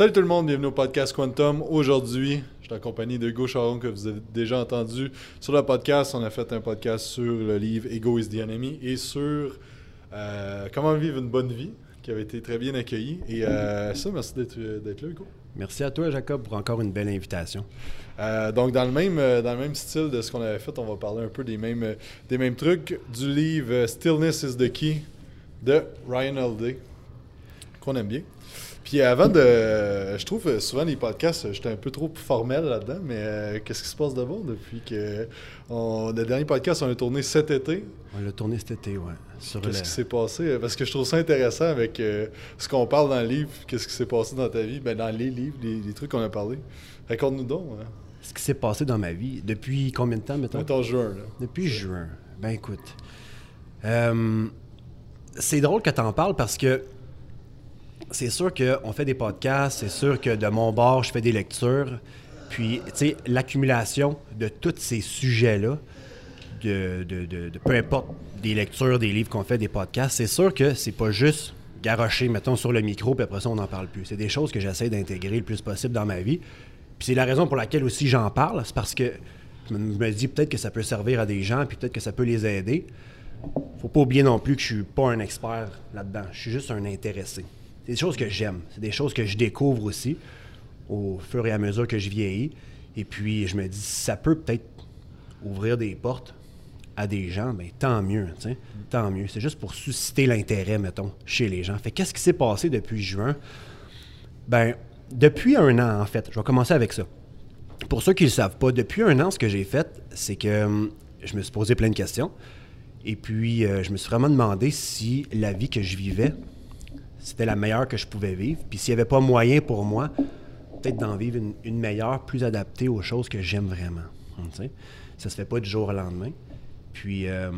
Salut tout le monde, bienvenue au podcast Quantum. Aujourd'hui, je suis en compagnie de Hugo Charon que vous avez déjà entendu sur le podcast. On a fait un podcast sur le livre Ego is the Enemy et sur euh, comment vivre une bonne vie qui avait été très bien accueilli. Et euh, ça, merci d'être d'être là, Hugo. Merci à toi, Jacob, pour encore une belle invitation. Euh, donc, dans le, même, euh, dans le même style de ce qu'on avait fait, on va parler un peu des mêmes, euh, des mêmes trucs du livre euh, Stillness is the Key de Ryan Holiday, qu'on aime bien. Puis avant de. Je trouve euh, souvent les podcasts, j'étais un peu trop formel là-dedans, mais euh, qu'est-ce qui se passe de bon depuis que. On, le dernier podcast, on a tourné cet été? On l'a tourné cet été, ouais. Sur Qu'est-ce qui s'est passé? Parce que je trouve ça intéressant avec euh, ce qu'on parle dans le livre, qu'est-ce qui s'est passé dans ta vie, ben, dans les livres, les, les trucs qu'on a parlé. Raconte-nous donc. Hein. Ce qui s'est passé dans ma vie. Depuis combien de temps, mettons? Mettons juin. Là. Depuis juin. Ben écoute. euh, c'est drôle que tu en parles parce que c'est sûr qu'on fait des podcasts, c'est sûr que de mon bord, je fais des lectures. Puis, tu sais, l'accumulation de tous ces sujets-là, de, peu importe des lectures, des livres qu'on fait, des podcasts, c'est sûr que c'est pas juste garocher, mettons, sur le micro, puis après ça, on n'en parle plus. C'est des choses que j'essaie d'intégrer le plus possible dans ma vie. Puis c'est la raison pour laquelle aussi j'en parle, c'est parce que je me, je me dis peut-être que ça peut servir à des gens, puis peut-être que ça peut les aider. Faut pas oublier non plus que je suis pas un expert là-dedans. Je suis juste un intéressé. C'est des choses que j'aime. C'est des choses que je découvre aussi au fur et à mesure que je vieillis. Et puis, je me dis, ça peut peut-être ouvrir des portes à des gens, ben tant mieux, tu sais. Tant mieux. C'est juste pour susciter l'intérêt, mettons, chez les gens. Fait qu'est-ce qui s'est passé depuis juin? Ben, depuis un an, en fait. Je vais commencer avec ça. Pour ceux qui ne le savent pas, depuis un an, ce que j'ai fait, c'est que hum, je me suis posé plein de questions. Et puis, euh, je me suis vraiment demandé si la vie que je vivais, c'était la meilleure que je pouvais vivre. Puis s'il n'y avait pas moyen pour moi, peut-être d'en vivre une, meilleure, plus adaptée aux choses que j'aime vraiment. Hum, tu sais. Ça se fait pas du jour au lendemain. Puis, euh,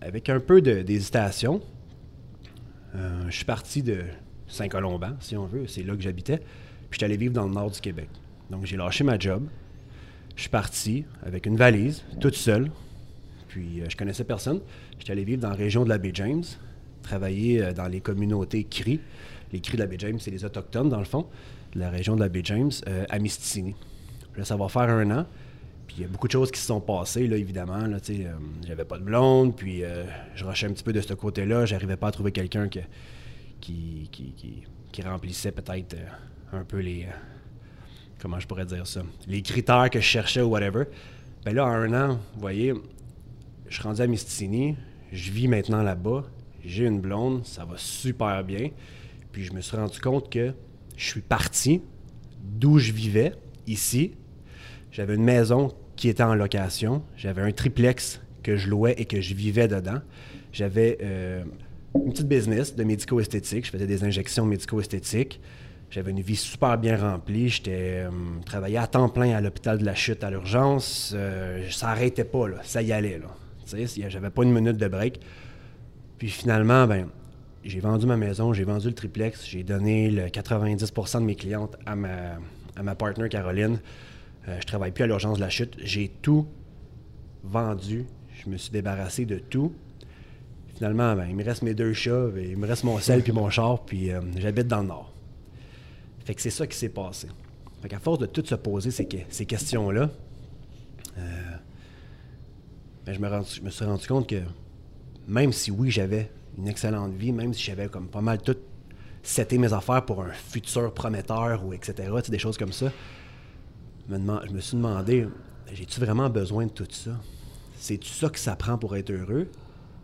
avec un peu d'hésitation, euh, je suis parti de Saint-Colomban, si on veut. C'est là que j'habitais. Puis, je suis allé vivre dans le nord du Québec. Donc, j'ai lâché ma job. Je suis parti avec une valise, toute seule. Puis, euh, je connaissais personne. J'étais allé vivre dans la région de la baie James, travailler euh, dans les communautés CRI. Les CRI de la baie James, c'est les Autochtones, dans le fond, de la région de la baie James, euh, à Mistissini. Là, ça va faire un an. Puis il y a beaucoup de choses qui se sont passées, là, évidemment. Là, euh, j'avais pas de blonde, puis euh, je rushais un petit peu de ce côté-là. J'arrivais pas à trouver quelqu'un que- qui, qui, qui- qui remplissait peut-être un peu les. comment je pourrais dire ça? Les critères que je cherchais ou whatever. Ben là, en un an, vous voyez, je suis rendu à Mistissini, je vis maintenant là-bas, j'ai une blonde, ça va super bien. Puis je me suis rendu compte que je suis parti d'où je vivais, ici. J'avais une maison qui était en location, j'avais un triplex que je louais et que je vivais dedans. J'avais euh, une petite business de médico-esthétique, je faisais des injections médico-esthétiques. J'avais une vie super bien remplie. J'étais euh, travaillais à temps plein à l'hôpital de la chute à l'urgence. Euh, ça n'arrêtait pas, là. ça y allait. Là. J'avais pas une minute de break. Puis finalement, ben, j'ai vendu ma maison, j'ai vendu le triplex, j'ai donné le 90% de mes clientes à ma, à ma partner Caroline. Euh, je travaille plus à l'urgence de la chute. J'ai tout vendu. Je me suis débarrassé de tout. Finalement, ben, il me reste mes deux chats, il me reste mon sel puis mon char, puis euh, j'habite dans le nord. Fait que c'est ça qui s'est passé. Fait qu'à force de tout se poser ces, ces questions-là, euh, ben, je me suis rendu compte que même si oui, j'avais une excellente vie, même si j'avais comme pas mal tout seté mes affaires pour un futur prometteur ou etc., tu sais, des choses comme ça, me je me suis demandé, j'ai-tu vraiment besoin de tout ça? C'est-tu ça que ça prend pour être heureux?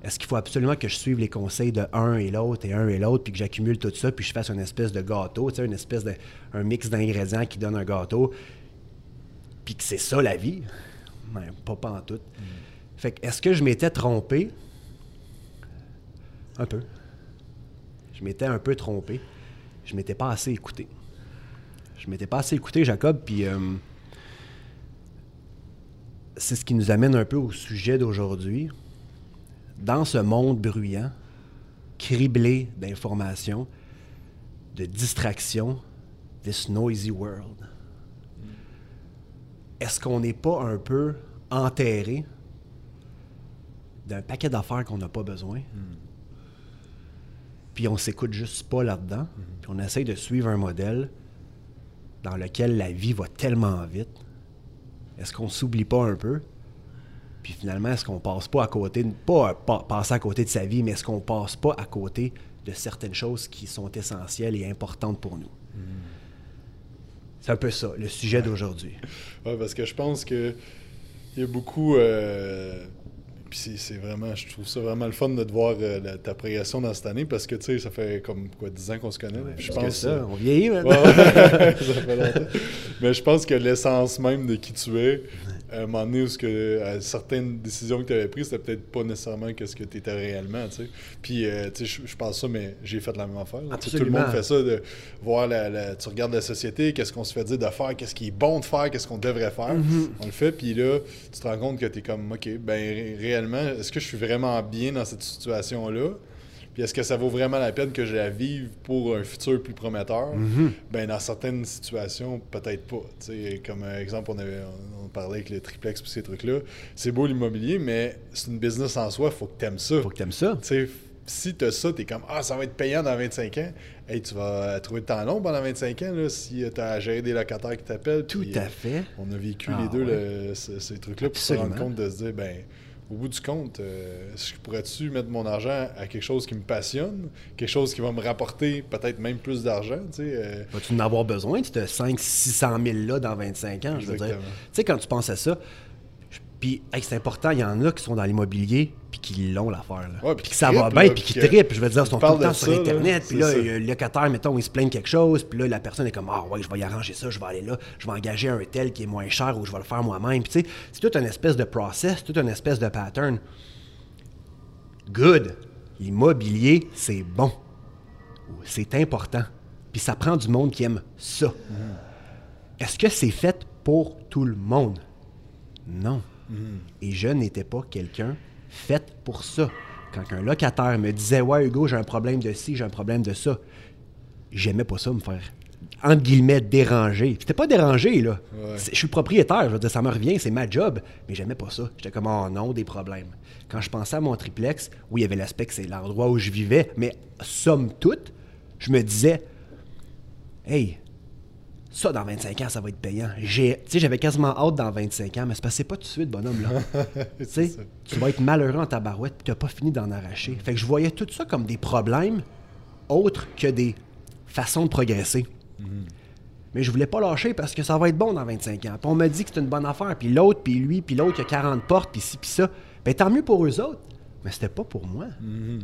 Est-ce qu'il faut absolument que je suive les conseils de un et l'autre et un et l'autre, puis que j'accumule tout ça, puis je fasse une espèce de gâteau, tu sais, une espèce de un mix d'ingrédients qui donne un gâteau, puis que c'est ça la vie? Ben, pas pas en tout. Fait que est-ce que je m'étais trompé? Un peu. Je m'étais un peu trompé. Je m'étais pas assez écouté. Je m'étais pas assez écouté, Jacob, puis euh, c'est ce qui nous amène un peu au sujet d'aujourd'hui. Dans ce monde bruyant, criblé d'informations, de distractions, this noisy world, est-ce qu'on n'est pas un peu enterré d'un paquet d'affaires qu'on n'a pas besoin? Puis on s'écoute juste pas là-dedans. Puis on essaye de suivre un modèle dans lequel la vie va tellement vite, est-ce qu'on s'oublie pas un peu? Puis finalement, est-ce qu'on passe pas à côté, pas, pas passer à côté de sa vie, mais est-ce qu'on passe pas à côté de certaines choses qui sont essentielles et importantes pour nous? C'est un peu ça, le sujet d'aujourd'hui. Parce que je pense que il y a beaucoup. euh, puis c'est- vraiment, je trouve ça vraiment le fun de te voir euh, la- ta progression dans cette année parce que tu sais, ça fait comme quoi 10 ans qu'on se connaît? là. je Parce que pense ça, euh, on vieillit maintenant. Ouais, ouais, ça fait longtemps. Mais je pense que l'essence même de qui tu es, à un moment donné où ce que, à certaines décisions que tu avais prises, c'était peut-être pas nécessairement que ce que tu étais réellement, tu sais. Puis, euh, tu sais, je- je pense ça, mais j'ai fait la même affaire. Tout le monde fait ça, de voir la, la- tu regardes la société, qu'est-ce qu'on se fait dire de faire, qu'est-ce qui est bon de faire, qu'est-ce qu'on devrait faire. Mm-hmm. On le fait, puis là, tu te rends compte que tu es comme, OK, ben ré- réellement, est-ce que je suis vraiment bien dans cette situation-là? Puis est-ce que ça vaut vraiment la peine que je la vive pour un futur plus prometteur? Mm-hmm. Ben dans certaines situations, peut-être pas. Tu sais, comme un exemple, on, avait, on, on parlait avec le triplex et ces trucs-là. C'est beau l'immobilier, mais c'est une business en soi, faut que tu aimes ça. Faut que t'aimes ça. Si tu as ça, tu es comme Ah, ça va être payant dans 25 ans. Hey, tu vas trouver le temps long pendant 25 ans là, si tu as à gérer des locataires qui t'appellent. Tout à euh, fait. On a vécu Ah, les deux ouais. le- ce- ces trucs-là pour se rendre compte de se dire ben au bout du compte, euh, je pourrais-tu mettre mon argent à quelque chose qui me passionne, quelque chose qui va me rapporter peut-être même plus d'argent, tu sais, euh, Vas-tu en avoir besoin de ce 500-600 000 là dans 25 ans? Je veux dire? Tu sais, quand tu penses à ça, puis hey, c'est important, il y en a qui sont dans l'immobilier puis qui l'ont l'affaire. Là. Ouais, puis que ça va bien, là, puis qui trippent. Je veux dire, ils sont tout le temps sur ça, là, Internet. Puis là, le locataire, mettons, il se plaint de quelque chose. Puis là, la personne est comme Ah ouais, je vais y arranger ça, je vais aller là, je vais engager un tel qui est moins cher ou je vais le faire moi-même. Puis tu sais, c'est tout une espèce de process, toute une espèce de pattern. Good. L'immobilier, c'est bon. C'est important. Puis ça prend du monde qui aime ça. Est-ce que c'est fait pour tout le monde? Non. Et je n'étais pas quelqu'un fait pour ça. Quand un locataire me disait Ouais, Hugo, j'ai un problème de ci, j'ai un problème de ça, j'aimais pas ça me faire, entre guillemets, déranger. C'était pas dérangé, là. Ouais. Je suis propriétaire, je veux dire, ça me revient, c'est ma job, mais j'aimais pas ça. J'étais comme, oh non, des problèmes. Quand je pensais à mon triplex, oui, il y avait l'aspect que c'est l'endroit où je vivais, mais somme toute, je me disais, hey, ça, dans 25 ans, ça va être payant. J'ai- Tu sais, j'avais quasiment hâte dans 25 ans, mais c'est parce que c'est pas tout de suite, bonhomme, là. Tu vas être malheureux en tabarouette puis tu n'as pas fini d'en arracher. Fait que je voyais tout ça comme des problèmes autres que des façons de progresser. Mais je voulais pas lâcher parce que ça va être bon dans 25 ans. Puis on m'a dit que c'est une bonne affaire. Puis l'autre, puis lui, puis l'autre, qui a 40 portes, puis ci, puis ça. Ben tant mieux pour eux autres. Mais c'était pas pour moi.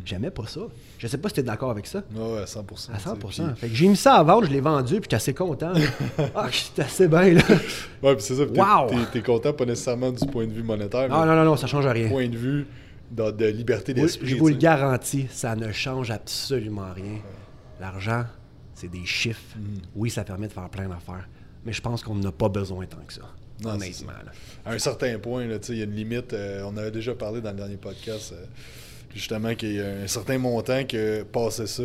J'aimais pas ça. Je sais pas si tu es d'accord avec ça. ouais, ouais, à 100%. À tu sais, 100%. puis- Fait que j'ai mis ça à vendre, je l'ai vendu, puis j'étais assez content. ah, j'étais assez bien, là. Ouais, puis c'est ça. puis t'es- Wow! T'es, t'es content, pas nécessairement du point de vue monétaire, Non, mais non, non, non, ça change rien. du point de vue de, de liberté d'esprit. je vous le garantis, ça ne change absolument rien. L'argent, c'est des chiffres. Mm. Oui, ça permet de faire plein d'affaires, mais je pense qu'on n'a pas besoin tant que ça. Non, honnêtement. À un certain point, il y a une limite. euh, on avait déjà parlé dans le dernier podcast, euh, justement, qu'il y a un certain montant que passé ça,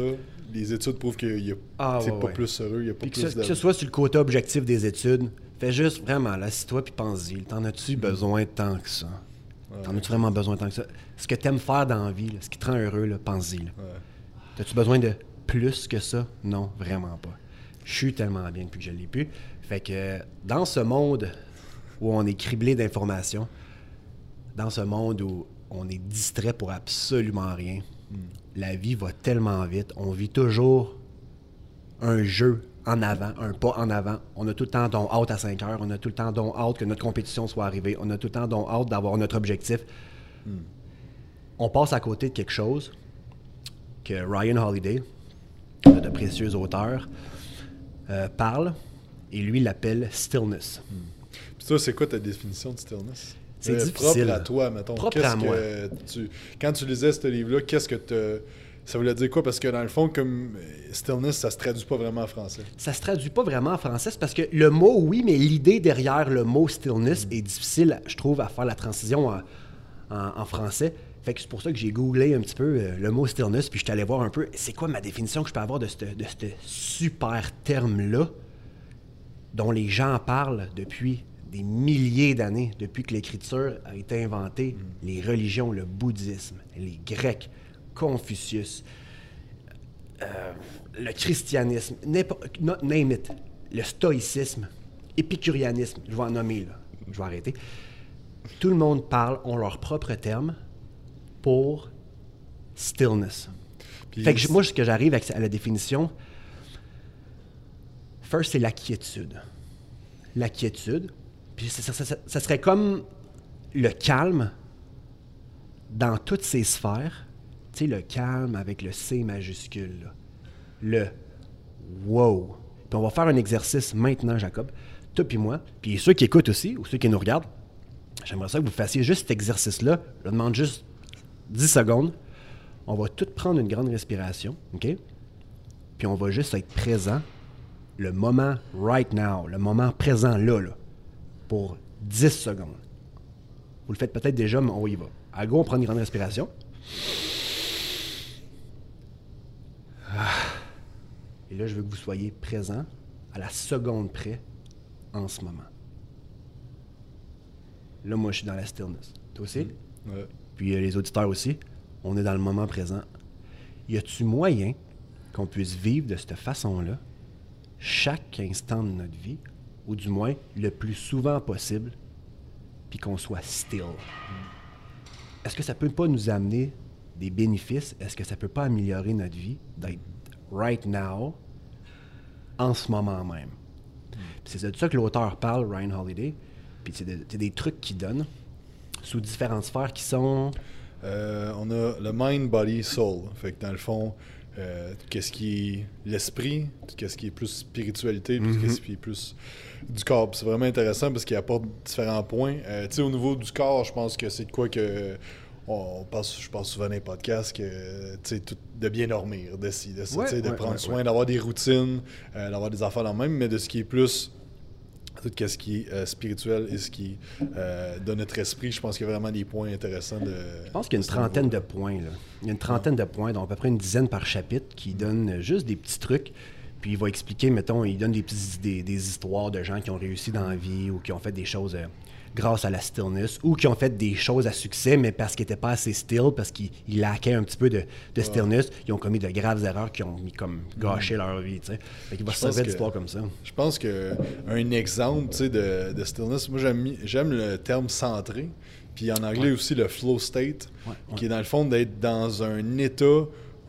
les études prouvent qu'il y a Ah, ouais, pas ouais. plus heureux, il y a pas Puis que, plus ce, que ce soit sur le côté objectif des études, fais juste vraiment, là, assis-toi puis pense-y. T'en as-tu besoin tant que ça? T'en as-tu vraiment besoin tant que ça? Ce que t'aimes faire dans la vie, là, ce qui te rend heureux, pense-y. T'as-tu besoin de plus que ça? Non, vraiment pas. Je suis tellement bien depuis que je l'ai pu. Fait que dans ce monde où on est criblé d'informations, dans ce monde où on est distrait pour absolument rien, la vie va tellement vite. On vit toujours un jeu en avant, un pas en avant. On a tout le temps donc hâte à 5 heures. On a tout le temps donc hâte que notre compétition soit arrivée. On a tout le temps donc hâte d'avoir notre objectif. On passe à côté de quelque chose que Ryan Holiday, de précieux auteurs, euh, parle et lui l'appelle stillness. Puis toi, c'est quoi ta définition de stillness? C'est Euh, difficile. Propre à toi, mettons. Propre Qu'est-ce à moi. que tu... Quand tu lisais ce livre-là, qu'est-ce que tu... Ça voulait dire quoi? Parce que dans le fond, comme euh, stillness, ça se traduit pas vraiment en français. Ça se traduit pas vraiment en français, c'est parce que le mot, oui, mais l'idée derrière le mot stillness est difficile, je trouve, à faire la transition en, en- en français. Fait que c'est pour ça que j'ai googlé un petit peu euh, le mot stillness, puis je suis allé voir un peu c'est quoi ma définition que je peux avoir de ce de ce super terme-là, dont les gens parlent depuis des milliers d'années, depuis que l'écriture a été inventée, les religions, le bouddhisme, les Grecs, Confucius, euh, le christianisme, no- name it. le stoïcisme, épicurianisme, je vais en nommer, là. je vais arrêter. Tout le monde parle, ont leur propre terme pour stillness. Puis Fait que moi, ce que j'arrive à la définition, first, c'est la quiétude. La quiétude. Puis ça, serait comme le calme dans toutes ses sphères. Tu sais, le calme avec le C majuscule. Le wow. Puis on va faire un exercice maintenant, Jacob, toi puis moi, puis ceux qui écoutent aussi, ou ceux qui nous regardent, j'aimerais ça que vous fassiez juste cet exercice-là. Je demande juste 10 secondes. On va tout prendre une grande respiration, OK? Puis on va juste être présent, le moment right now, le moment présent là, là, pour 10 secondes. Vous le faites peut-être déjà, mais on y va. À go, on prend une grande respiration. Ah. Et là, je veux que vous soyez présent à la seconde près en ce moment. Là, moi, je suis dans la stillness. Toi aussi? Ouais. puis euh, les auditeurs aussi, on est dans le moment présent. Y a-tu moyen qu'on puisse vivre de cette façon-là chaque instant de notre vie, ou du moins le plus souvent possible, puis qu'on soit still? Est-ce que ça peut pas nous amener des bénéfices? Est-ce que ça peut pas améliorer notre vie d'être right now, en ce moment même? C'est de ça que l'auteur parle, Ryan Holiday. Puis c'est des trucs qu'il donne sous différentes sphères qui sont Euh, on a le mind, body, soul. Fait que dans le fond, euh, qu'est-ce qui est l'esprit, qu'est-ce qui est plus spiritualité, puis qu'est-ce qui est plus du corps. Puis C'est vraiment intéressant parce qu'il apporte différents points. Euh, tu sais, au niveau du corps, je pense que c'est de quoi que on passe, je pense souvent dans les podcasts que tu sais, de bien dormir, de, de, Ouais, prendre ouais, soin, d'avoir des routines, euh, d'avoir des affaires dans le même, mais de ce qui est plus tout ce qui est euh, spirituel et ce qui euh, de notre esprit, je pense qu'il y a vraiment des points intéressants de. Je pense qu'il y a une trentaine de points. Là. Il y a une trentaine de points, donc à peu près une dizaine par chapitre, qui donnent juste des petits trucs. Puis il va expliquer, mettons, il donne des, petits, des, des histoires de gens qui ont réussi dans la vie ou qui ont fait des choses euh, grâce à la stillness ou qui ont fait des choses à succès, mais parce qu'ils n'étaient pas assez still, parce qu'ils ils lackaient un petit peu de, de stillness, ils ont commis de graves erreurs qui ont mis comme gâché leur vie. Fait qu'il va Je se pense servir que- d'histoires comme ça. Je pense que un exemple de, de stillness, moi j'aime le terme centré, puis en anglais aussi le flow state, Ouais, ouais. qui est dans le fond d'être dans un état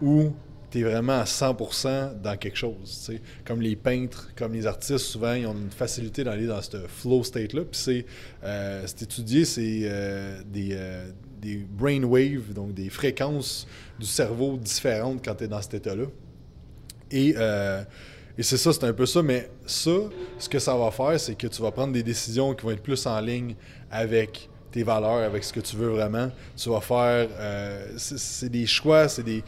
où tu es vraiment à 100% dans quelque chose. tu sais. Comme les peintres, comme les artistes, souvent ils ont une facilité d'aller dans ce flow state-là. Puis c'est euh, étudié, c'est euh, des, euh, des brain waves, donc des fréquences du cerveau différentes quand tu es dans cet état-là. Et, euh, et c'est ça, c'est un peu ça. Mais ça, ce que ça va faire, c'est que tu vas prendre des décisions qui vont être plus en ligne avec tes valeurs, avec ce que tu veux vraiment. Tu vas faire. euh, c'est des choix, c'est des.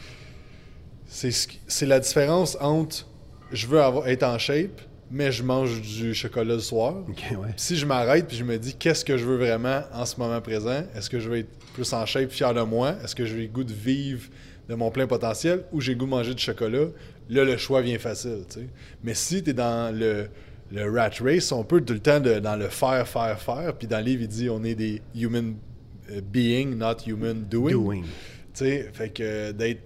C'est ce la différence entre je veux avoir, être en shape, mais je mange du chocolat le soir. Ouais. Si je m'arrête puis je me dis qu'est-ce que je veux vraiment en ce moment présent, est-ce que je veux être plus en shape, fier de moi, est-ce que j'ai le goût de vivre de mon plein potentiel? Ou j'ai le goût de manger du chocolat, là le choix vient facile. Mais si tu es dans le, le rat race, on peut tout le temps de- dans le faire, faire, faire, puis dans le livre il dit on est des human euh, being, not human doing. Fait que d'être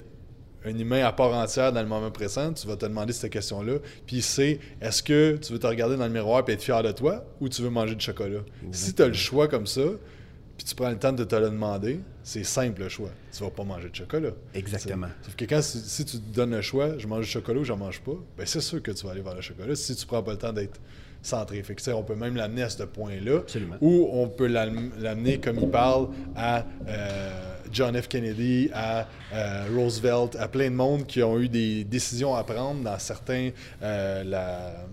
un humain à part entière dans le moment présent, tu vas te demander cette question-là. Puis c'est, est-ce que tu veux te regarder dans le miroir et être fier de toi ou tu veux manger du chocolat? Si tu as le choix comme ça, puis tu prends le temps de te le demander, c'est simple le choix. Tu vas pas manger de chocolat. Exactement. T'sais. Sauf que quand si, si tu te donnes le choix, je mange du chocolat ou je mange pas, ben c'est sûr que tu vas aller vers le chocolat si tu prends pas le temps d'être centré. Fait que, on peut même l'amener à ce point-là. Ou on peut l'am- l'amener, comme il parle, à euh, John F. Kennedy, à euh, Roosevelt, à plein de monde qui ont eu des décisions à prendre dans certains. euh, la,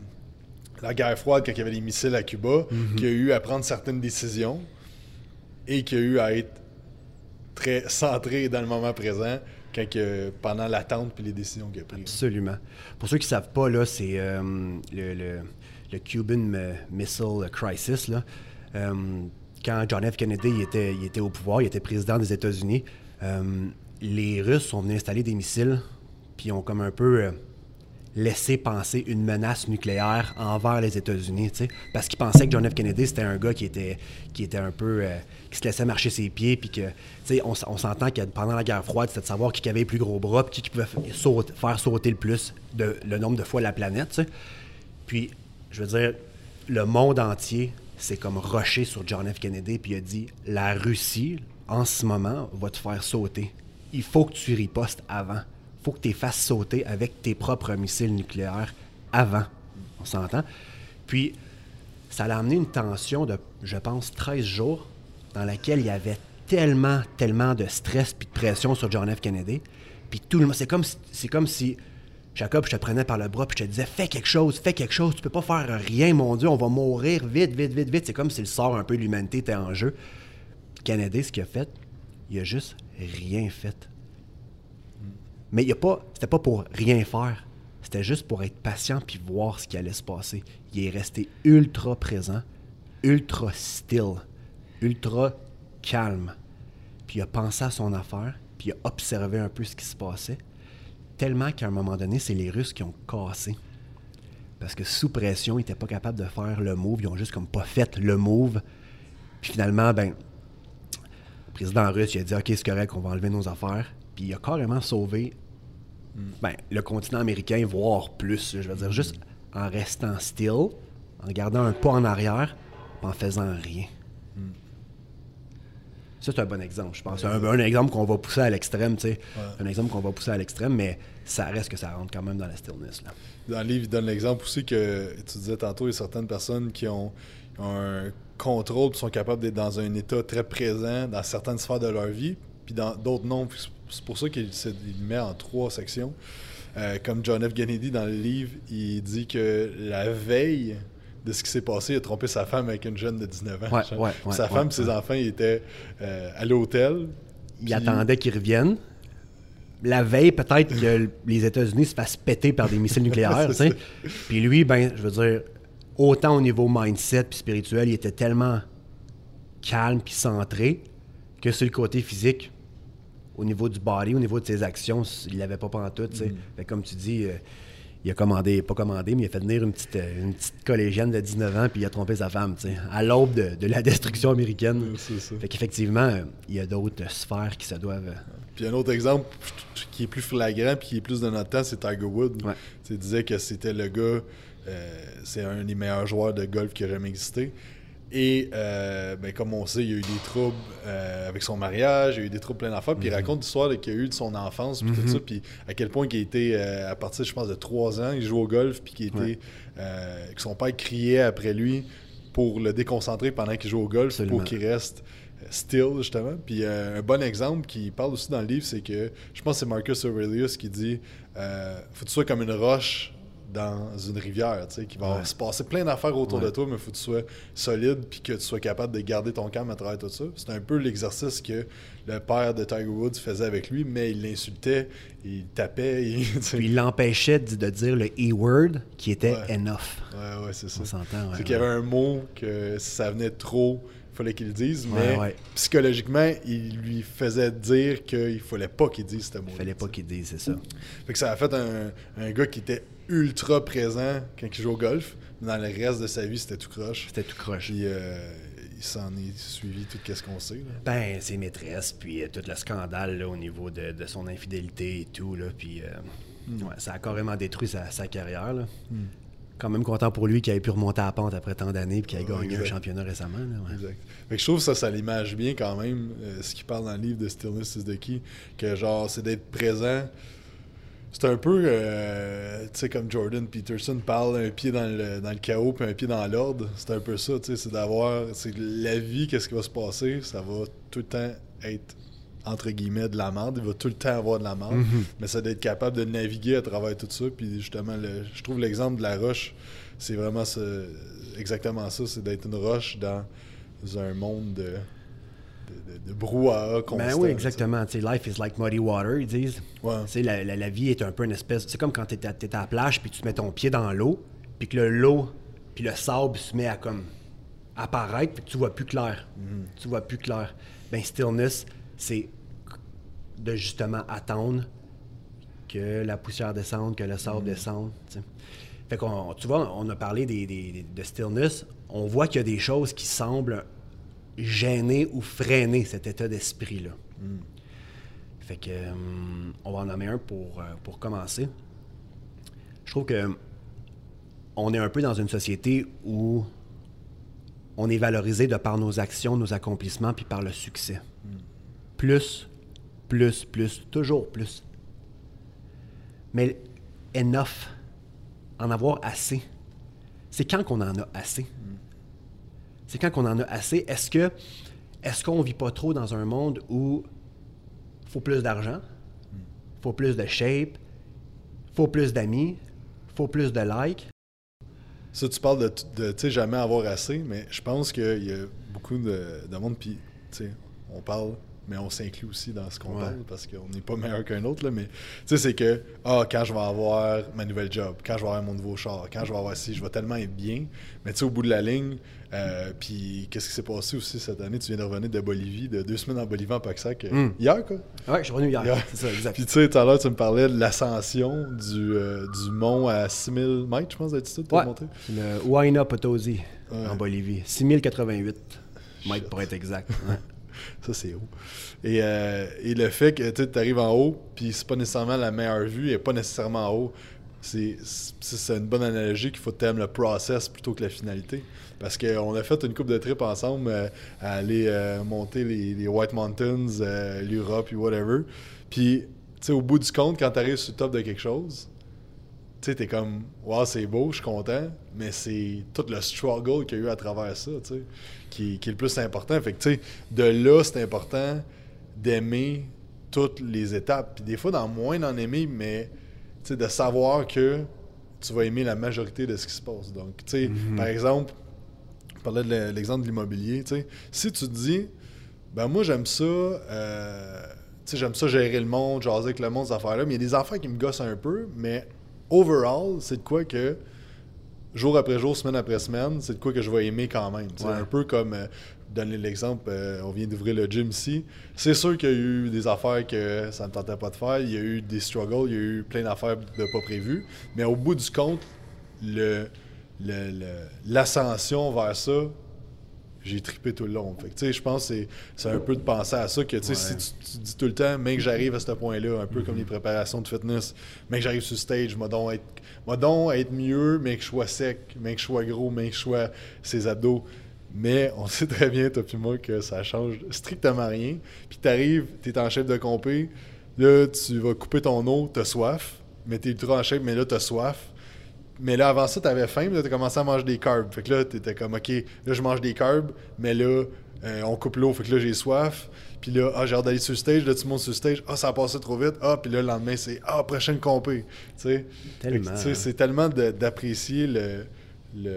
la guerre froide, quand il y avait les missiles à Cuba, qui a eu à prendre certaines décisions et qui a eu à être très centré dans le moment présent quand que- pendant l'attente puis les décisions qu'il a prises. Absolument. Pour ceux qui ne savent pas, là, c'est euh, le, le- le Cuban Missile Crisis. Euh, quand John F. Kennedy était, était au pouvoir, il était président des États-Unis, euh, les Russes sont venus installer des missiles, puis ont comme un peu euh, laissé penser une menace nucléaire envers les États-Unis, parce qu'ils pensaient que John F. Kennedy, c'était un gars qui était, qui était un peu... qui se laissait marcher ses pieds, puis que, on, on s'entend que pendant la guerre froide, c'était de savoir qui avait les plus gros bras, puis qui, pouvait faire sauter le plus, de, le nombre de fois la planète. Puis je veux dire, le monde entier s'est comme rushé sur John F. Kennedy, puis il a dit La Russie, en ce moment, va te faire sauter. Il faut que tu ripostes avant. Il faut que tu fasses sauter avec tes propres missiles nucléaires avant. On s'entend? Puis, ça a amené une tension de, je pense, 13 jours dans laquelle il y avait tellement, tellement de stress puis de pression sur John F. Kennedy. Puis tout le monde, c'est comme, c'est comme si Jacob, je te prenais par le bras puis je te disais fais quelque chose, fais quelque chose, tu peux pas faire rien, mon Dieu, on va mourir vite, vite, vite, vite. C'est comme si le sort un peu de l'humanité était en jeu. Kennedy, ce qu'il a fait, il a juste rien fait. Mais il a pas, c'était pas pour rien faire. C'était juste pour être patient puis voir ce qui allait se passer. Il est resté ultra présent, ultra still, ultra calme. Puis il a pensé à son affaire, puis il a observé un peu ce qui se passait. Tellement qu'à un moment donné, c'est les Russes qui ont cassé. Parce que sous pression, ils n'étaient pas capables de faire le move. Ils ont juste comme pas fait le move. Puis finalement, ben, le président russe il a dit Ok, c'est correct, on va enlever nos affaires. Puis il a carrément sauvé ben, le continent américain, voire plus. Je veux dire, juste en restant still, en gardant un pas en arrière, en faisant rien. Ça, c'est un bon exemple, je pense. C'est un, un exemple qu'on va pousser à l'extrême, tu sais. Un exemple qu'on va pousser à l'extrême, mais ça reste que ça rentre quand même dans la stillness. Là. Dans le livre, il donne l'exemple aussi que tu disais tantôt, il y a certaines personnes qui ont, ont un contrôle qui sont capables d'être dans un état très présent dans certaines sphères de leur vie, puis dans d'autres non. Puis C'est pour ça qu'il met en trois sections. Euh, comme John F. Kennedy dans le livre, il dit que la veille de ce qui s'est passé, il a trompé sa femme avec une jeune de 19 ans. Ouais, genre. ouais, Puis ouais, sa femme et ses enfants ils étaient euh, à l'hôtel. Il Puis- attendait qu'ils reviennent. La veille, peut-être que les États-Unis se fassent péter par des missiles nucléaires. Puis lui, ben, je veux dire, autant au niveau mindset puis spirituel, il était tellement calme puis centré que sur le côté physique, au niveau du body, au niveau de ses actions, il l'avait pas pantoute, tu sais. Fait que comme tu dis, euh, il a commandé, pas commandé, mais il a fait venir une petite, euh, une petite collégienne de 19 ans puis il a trompé sa femme, tu sais, à l'aube de, de la destruction américaine. C'est ça. Fait qu'effectivement, euh, il y a d'autres sphères qui se doivent... euh, Puis un autre exemple qui est plus flagrant puis qui est plus de notre temps, c'est Tiger Woods. Ouais. Tu sais, Il disait que c'était le gars, euh, c'est un des meilleurs joueurs de golf qui a jamais existé. Et euh, ben, comme on sait, il y a eu des troubles euh, avec son mariage, il y a eu des troubles plein d'affaires. Puis il raconte l'histoire qu'il y a eu de son enfance, puis tout ça, puis à quel point il a été, euh, à partir, je pense, de 3 ans, il joue au golf, puis qu'il était, Ouais. euh, que son père criait après lui pour le déconcentrer pendant qu'il joue au golf, Absolument. pour qu'il reste still, justement. Puis un bon exemple qui parle aussi dans le livre, c'est que je pense que c'est Marcus Aurelius qui dit faut que tu sois comme une roche dans une rivière, tu sais, qui va Ouais. se passer plein d'affaires autour Ouais. de toi, mais faut que tu sois solide puis que tu sois capable de garder ton calme à travers tout ça. C'est un peu l'exercice que le père de Tiger Woods faisait avec lui, mais il l'insultait, il tapait, il. Puis il l'empêchait de, de dire le E-word qui était Ouais. enough. Ouais, ouais, c'est ça. On s'entend, ouais, c'est qu'il y avait un mot que si ça venait trop, il fallait qu'il le dise, mais psychologiquement, il lui faisait dire qu'il fallait pas qu'il dise ce mot. Il fallait pas qu'il dise, c'est ça. Fait que ça a fait un, un gars qui était ultra présent quand il joue au golf, mais dans le reste de sa vie, c'était tout croche. C'était tout croche. Puis euh, il s'en est suivi tout ce qu'on sait. là. Ben, ses maîtresses, puis euh, tout le scandale là, au niveau de, de son infidélité et tout, là, puis euh, Hmm. ouais, ça a carrément détruit sa, sa carrière. Là. Quand même content pour lui qu'il ait pu remonter à la pente après tant d'années puis qu'il ait Ouais, gagné un championnat récemment. là, ouais. Exact. Fait que je trouve ça, ça l'image bien quand même, ce qu'il parle dans le livre de Stillness is the Key, que genre, c'est d'être présent. C'est un peu, euh, tu sais, comme Jordan Peterson parle, un pied dans le, dans le chaos puis un pied dans l'ordre. C'est un peu ça, tu sais, c'est d'avoir, c'est la vie, qu'est-ce qui va se passer, ça va tout le temps être, entre guillemets, de la merde. Il va tout le temps avoir de la merde, mais c'est d'être capable de naviguer à travers tout ça. Puis justement, le- je trouve l'exemple de la roche, c'est vraiment ce- exactement ça, c'est d'être une roche dans un monde de, de, de- de brouhaha constant. Ben oui, exactement. Life is like muddy water, ils disent. Ouais. La, la- la vie est un peu une espèce. C'est comme quand tu es, à la plage puis tu mets ton pied dans l'eau, puis que le l'eau, puis le sable se met à comme apparaître, puis que tu vois plus clair. Tu vois plus clair. Ben, stillness, c'est de justement attendre que la poussière descende, que le sable descende. tu sais. Fait qu'on, tu vois, on a parlé des, des- des- de stillness. On voit qu'il y a des choses qui semblent gêner ou freiner cet état d'esprit-là. Fait que, hum, on va en nommer un pour, euh, pour commencer. Je trouve que on est un peu dans une société où on est valorisé de par nos actions, nos accomplissements, puis par le succès. Plus, plus, plus, toujours plus. Mais enough, en avoir assez, c'est quand qu'on en a assez? C'est quand qu'on en a assez. Est-ce que est-ce qu'on vit pas trop dans un monde où faut plus d'argent, faut plus de shape, faut plus d'amis, faut plus de likes, Ça, tu parles de, de tu sais, jamais avoir assez, mais je pense qu'il y a beaucoup de, de monde, puis, tu sais, on parle, mais on s'inclut aussi dans ce qu'on Ouais. parle, parce qu'on n'est pas meilleur qu'un autre, là, mais, tu sais, c'est que, ah, quand je vais avoir ma nouvelle job, quand je vais avoir mon nouveau char, quand je vais avoir ci, je vais tellement être bien, mais tu sais, au bout de la ligne, euh, puis qu'est-ce qui s'est passé aussi cette année? Tu viens de revenir de Bolivie, de deux semaines en Bolivie en Paxac, euh, Mm. hier, quoi. Ouais, je suis revenu hier. Yeah. C'est ça, exact. Puis tu sais, tout à l'heure, tu me parlais de l'ascension du, euh, du mont à 6000 mètres, je pense, d'altitude, t'as Ouais. monté. Le Huayna Potosi Ouais. en Bolivie. 6088 mètres pour être exact. Ouais. Ça, c'est haut. Et, euh, et le fait que tu arrives en haut, puis c'est pas nécessairement la meilleure vue, et pas nécessairement en haut. C'est une bonne analogie qu'il faut aimes le process plutôt que la finalité. Parce qu'on a fait une coupe de trip ensemble euh, à aller euh, monter les, White Mountains, euh, l'Europe, puis whatever. Puis, tu sais, au bout du compte, quand tu arrives sur le top de quelque chose, tu sais, t'es comme, wow, c'est beau, je suis content, mais c'est tout le struggle qu'il y a eu à travers ça, tu sais, qui, est le plus important. Fait que, tu sais, de là, c'est important d'aimer toutes les étapes. Puis des fois, d'en moins d'en aimer, mais, sais, de savoir que tu vas aimer la majorité de ce qui se passe. Donc, tu sais, par exemple, on parlait de l'e- l'exemple de l'immobilier, tu sais, si tu te dis, ben moi, j'aime ça, euh, tu sais, j'aime ça gérer le monde, jaser avec le monde, ces affaires-là, mais il y a des affaires qui me gossent un peu, mais overall, c'est de quoi que jour après jour, semaine après semaine, c'est de quoi que je vais aimer quand même. C'est Ouais. un peu comme euh, donner l'exemple, euh, on vient d'ouvrir le gym ici. C'est sûr qu'il y a eu des affaires que ça ne me tentait pas de faire. Il y a eu des struggles, il y a eu plein d'affaires de pas prévues. Mais au bout du compte, le, l'ascension vers ça, j'ai trippé tout le long. Fait que, tu sais, je pense que c'est, un peu de penser à ça que, tu sais, si tu, tu dis tout le temps, mais que j'arrive à ce point-là, un peu comme les préparations de fitness, mais que j'arrive sur stage, moi donc être, donc être mieux, mais que je sois sec, mais que je sois gros, mais que je sois ses abdos. Mais on sait très bien, toi puis moi, que ça change strictement rien. Puis t'arrives, t'es en chef de compé, là, tu vas couper ton eau, t'as soif, mais t'es ultra en shape, mais là, t'as soif. Mais là, avant ça, t'avais faim, mais là, t'as commencé à manger des carbs. Fait que là, t'étais comme, OK, là, je mange des carbs, mais là, euh, on coupe l'eau, fait que là, j'ai soif. Puis là, ah, j'ai hâte d'aller sur le stage, là, tu montes sur le stage, ah, ça a passé trop vite, ah, puis là, le lendemain, c'est, ah, prochaine compé. Tu sais, Tellement. c'est tellement de- d'apprécier le, le,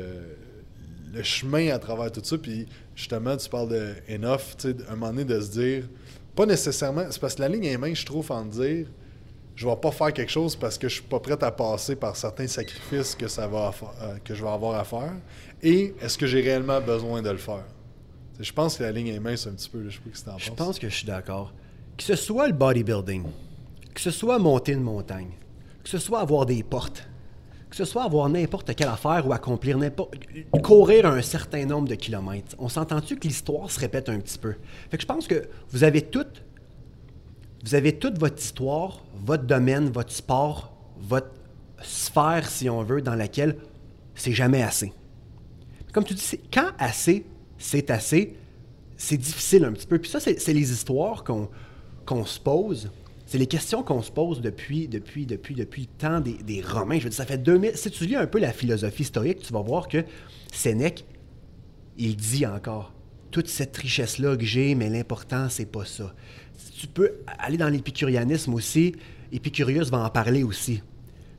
le chemin à travers tout ça. Puis justement, tu parles de enough, tu sais, un moment donné, de se dire, pas nécessairement, c'est parce que la ligne est mince, je trouve, en dire, je vais pas faire quelque chose parce que je suis pas prêt à passer par certains sacrifices que ça va euh, que je vais avoir à faire. Et est-ce que j'ai réellement besoin de le faire? Je pense que la ligne est mince un petit peu. là. Je sais pas ce que t'en Je penses. pense que je suis d'accord. Que ce soit le bodybuilding, que ce soit monter une montagne, que ce soit avoir des portes, que ce soit avoir n'importe quelle affaire ou accomplir n'importe. courir un certain nombre de kilomètres. On s'entend-tu que l'histoire se répète un petit peu? Fait que je pense que vous avez toute. Vous avez toute votre histoire, votre domaine, votre sport, votre sphère, si on veut, dans laquelle c'est jamais assez. Comme tu dis, quand assez, c'est assez, c'est difficile un petit peu. Puis ça, c'est les histoires qu'on qu'on se pose. C'est les questions qu'on se pose depuis, depuis, depuis, depuis le temps des, des Romains. Je veux dire, ça fait 2000... Si tu lis un peu la philosophie historique, tu vas voir que Sénèque, il dit encore, toute cette richesse-là que j'ai, mais l'important, c'est pas ça. Tu peux aller dans l'épicurianisme aussi. Épicurius va en parler aussi.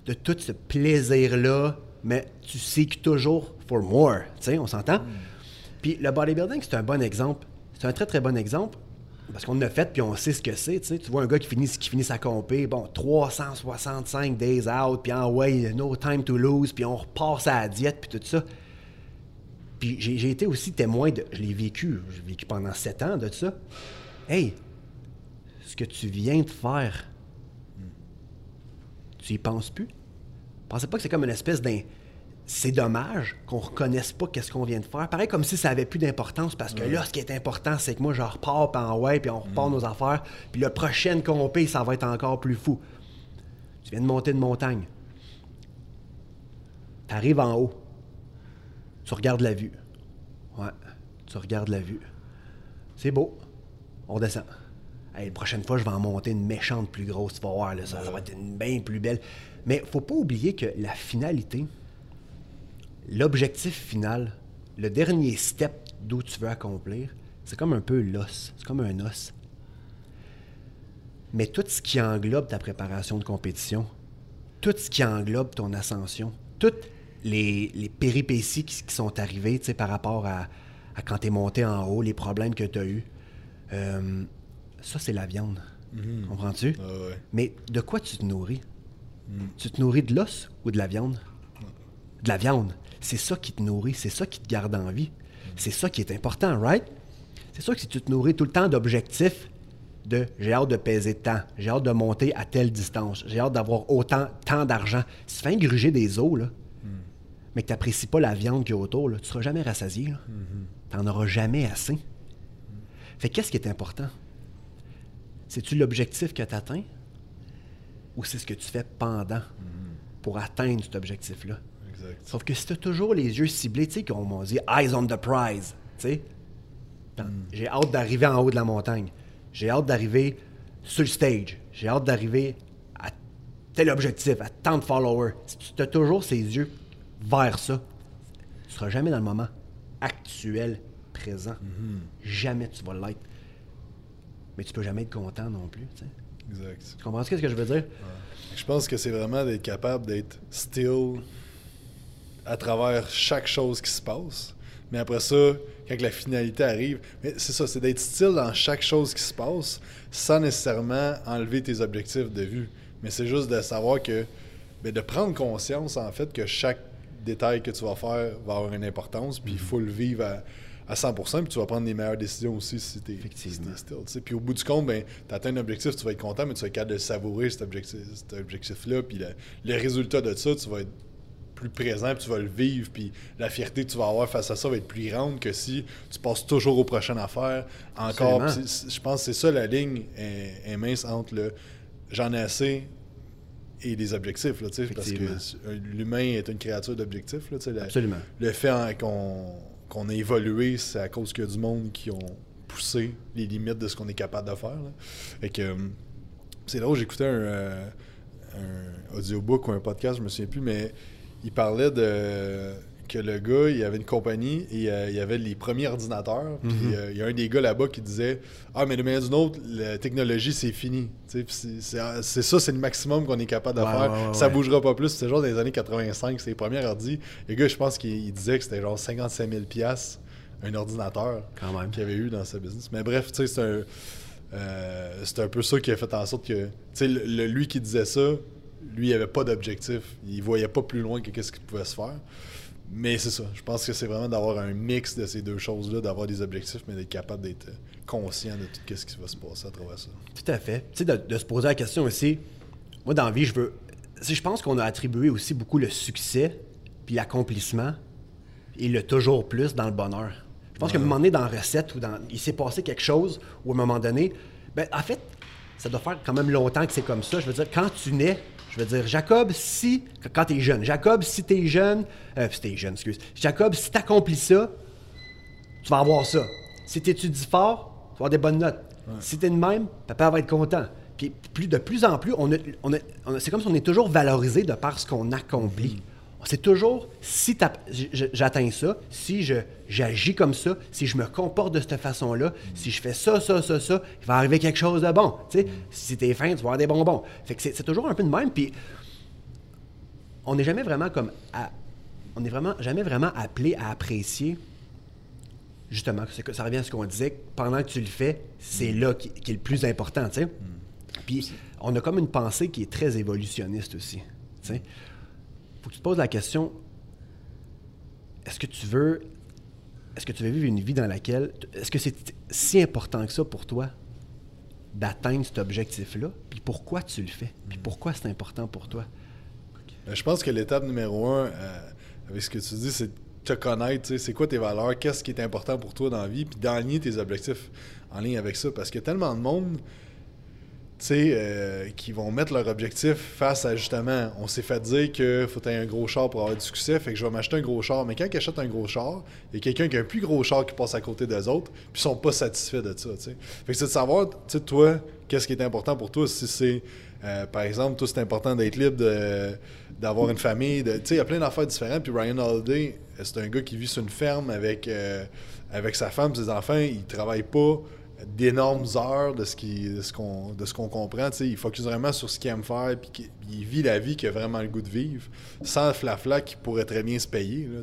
De tout ce plaisir-là, mais tu seeks toujours for more. Tu sais, on s'entend? Puis le bodybuilding, c'est un bon exemple. C'est un très, très bon exemple. Parce qu'on l'a fait, puis on sait ce que c'est. Tu vois un gars qui finit, qui finit sa compé, bon, 365 days out, puis en way, no time to lose, puis on repasse à la diète, puis tout ça. Puis j'ai j'ai été aussi témoin de. Je l'ai vécu. J'ai vécu pendant sept ans de ça. Hey, ce que tu viens de faire, tu y penses plus? Pensez pas que c'est comme une espèce d'un. C'est dommage qu'on reconnaisse pas qu'est-ce qu'on vient de faire. Pareil comme si ça avait plus d'importance parce que là, ce qui est important, c'est que moi, je repars en ouais, puis on repart nos affaires. Puis le prochain compé, ça va être encore plus fou. Tu viens de monter une montagne. Tu arrives en haut. Tu regardes la vue. Ouais, tu regardes la vue. C'est beau. On descend. Hey, la prochaine fois, je vais en monter une méchante plus grosse. Tu vas voir, là, ça, ça va être une bien plus belle. Mais faut pas oublier que la finalité, l'objectif final, le dernier step d'où tu veux accomplir, c'est comme un peu l'os. C'est comme un os. Mais tout ce qui englobe ta préparation de compétition, tout ce qui englobe ton ascension, toutes les, les péripéties qui, qui sont arrivées par rapport à, à quand tu es monté en haut, les problèmes que tu as eus, euh, ça, c'est la viande. Comprends-tu? Ah ouais. Mais de quoi tu te nourris? Tu te nourris de l'os ou de la viande? De la viande. C'est ça qui te nourrit, c'est ça qui te garde en vie. C'est ça qui est important, right? C'est sûr que si tu te nourris tout le temps d'objectifs de j'ai hâte de peser tant, j'ai hâte de monter à telle distance, j'ai hâte d'avoir autant, tant d'argent. Si tu fais ingruger des os, là, mais que tu n'apprécies pas la viande qu'il y a autour, là, tu ne seras jamais rassasié. Tu n'en auras jamais assez. Fait qu'est-ce qui est important? C'est-tu l'objectif que tu atteins ou c'est ce que tu fais pendant pour atteindre cet objectif-là? Exact. Sauf que si tu as toujours les yeux ciblés, tu sais, qu'on m'a dit eyes on the prize, tu sais, Dans- j'ai hâte d'arriver en haut de la montagne, j'ai hâte d'arriver sur le stage, j'ai hâte d'arriver à tel objectif, à tant de followers. Si tu as toujours ces yeux vers ça, tu seras jamais dans le moment actuel, présent. Jamais tu vas l'être. Mais tu peux jamais être content non plus, tu sais. Exact. Tu comprends ce que je veux dire? Je pense que c'est vraiment d'être capable d'être still à travers chaque chose qui se passe. Mais après ça, quand la finalité arrive, mais c'est ça, c'est d'être still dans chaque chose qui se passe sans nécessairement enlever tes objectifs de vue. Mais c'est juste de savoir que, ben, de prendre conscience en fait que chaque détail que tu vas faire va avoir une importance, puis il faut le vivre à, à 100%, puis tu vas prendre les meilleures décisions aussi si tu es, Effectivement. sais. Puis au bout du compte, ben, tu atteins un objectif, tu vas être content, mais tu vas être capable de savourer cet objectif-là, puis le, le résultat de ça, tu vas être plus présent, puis tu vas le vivre, puis la fierté que tu vas avoir face à ça va être plus grande que si tu passes toujours aux prochaines affaires. Encore, je pense que c'est ça la ligne est, est mince entre le j'en ai assez et les objectifs, là, parce que l'humain est une créature d'objectifs. là, la- le fait qu'on qu'on a évolué, c'est à cause qu'il y a du monde qui ont poussé les limites de ce qu'on est capable de faire. là. Fait que, hum, c'est drôle, j'écoutais un, euh, un audiobook ou un podcast, je me souviens plus, mais il parlait de que le gars, il avait une compagnie et euh, il y avait les premiers ordinateurs. Puis Mhm. euh, il y a un des gars là-bas qui disait Ah, mais de manière d'une autre, la technologie, c'est fini. Puis C'est c'est- c'est ça, c'est le maximum qu'on est capable de Ouais, faire. ouais, ça ouais. bougera pas plus. C'était genre dans les années 85, c'est les premiers ordi. Le gars, je pense qu'il il disait que c'était genre 55 000 piastres, un ordinateur qu'il avait eu dans sa business. Mais bref, tu sais, c'est un, euh, c'est un peu ça qui a fait en sorte que, le- le- lui qui disait ça, lui, il avait pas d'objectif. Il voyait pas plus loin que qu'est-ce qui pouvait se faire. Mais c'est ça. Je pense que c'est vraiment d'avoir un mix de ces deux choses-là, d'avoir des objectifs, mais d'être capable d'être conscient de tout ce qui va se passer à travers ça. Tout à fait. Tu sais, de, de se poser la question aussi, moi, dans la vie, je veux. si je pense qu'on a attribué aussi beaucoup le succès, puis l'accomplissement, et le toujours plus dans le bonheur. Je pense qu'à un moment donné, dans la recette, ou dans, il s'est passé quelque chose, ou à un moment donné, ben, en fait, ça doit faire quand même longtemps que c'est comme ça. Je veux dire, quand tu nais, je veux dire, Jacob, si, quand tu es jeune, Jacob, si tu es jeune, euh, si t'es jeune, excuse, Jacob, si tu accomplis ça, tu vas avoir ça. Si tu étudies fort, tu vas avoir des bonnes notes. Si tu es de même, papa va être content. Puis plus, de plus en plus, on a- on a- on a- c'est comme si on est toujours valorisé de par ce qu'on accomplit. C'est toujours, si j'atteins ça, si je, j'agis comme ça, si je me comporte de cette façon-là, si je fais ça, ça, ça, ça, il va arriver quelque chose de bon. Tu sais, Si t'es faim, tu vas avoir des bonbons. Fait que c'est, toujours un peu de même. Puis on n'est jamais vraiment comme à- on n'est vraiment jamais vraiment appelé à apprécier justement que ça revient à ce qu'on disait pendant que tu le fais c'est là qui, qui est le plus important tu sais puis on a comme une pensée qui est très évolutionniste aussi tu sais faut que tu te poses la question est-ce que tu veux est-ce que tu veux vivre une vie dans laquelle est-ce que c'est si important que ça pour toi d'atteindre cet objectif là puis pourquoi tu le fais? Puis pourquoi c'est important pour toi? Ben, je pense que l'étape numéro un, euh, avec ce que tu dis, c'est de te connaître, c'est quoi tes valeurs, qu'est-ce qui est important pour toi dans la vie, puis d'aligner tes objectifs en ligne avec ça. Parce qu'il y a tellement de monde euh, qui vont mettre leur objectif face à justement, on s'est fait dire qu'il faut avoir un gros char pour avoir du succès, fait que je vais m'acheter un gros char. Mais quand ils achètent un gros char, il y a quelqu'un qui a un plus gros char qui passe à côté des autres, puis ils sont pas satisfaits de ça. sais. Fait que c'est de savoir, tu toi, qu'est-ce qui est important pour toi, si c'est. Euh, par exemple, toi, c'est important d'être libre, d'avoir une famille. Tu sais, il y a plein d'affaires différentes. Puis Ryan Holiday, c'est un gars qui vit sur une ferme avec, euh, avec sa femme, ses enfants. Il travaille pas d'énormes heures de ce qu'on qu'on comprend il focus vraiment sur ce qu'il aime faire puis il vit la vie qu'il a vraiment le goût de vivre sans le flafla qui pourrait très bien se payer là,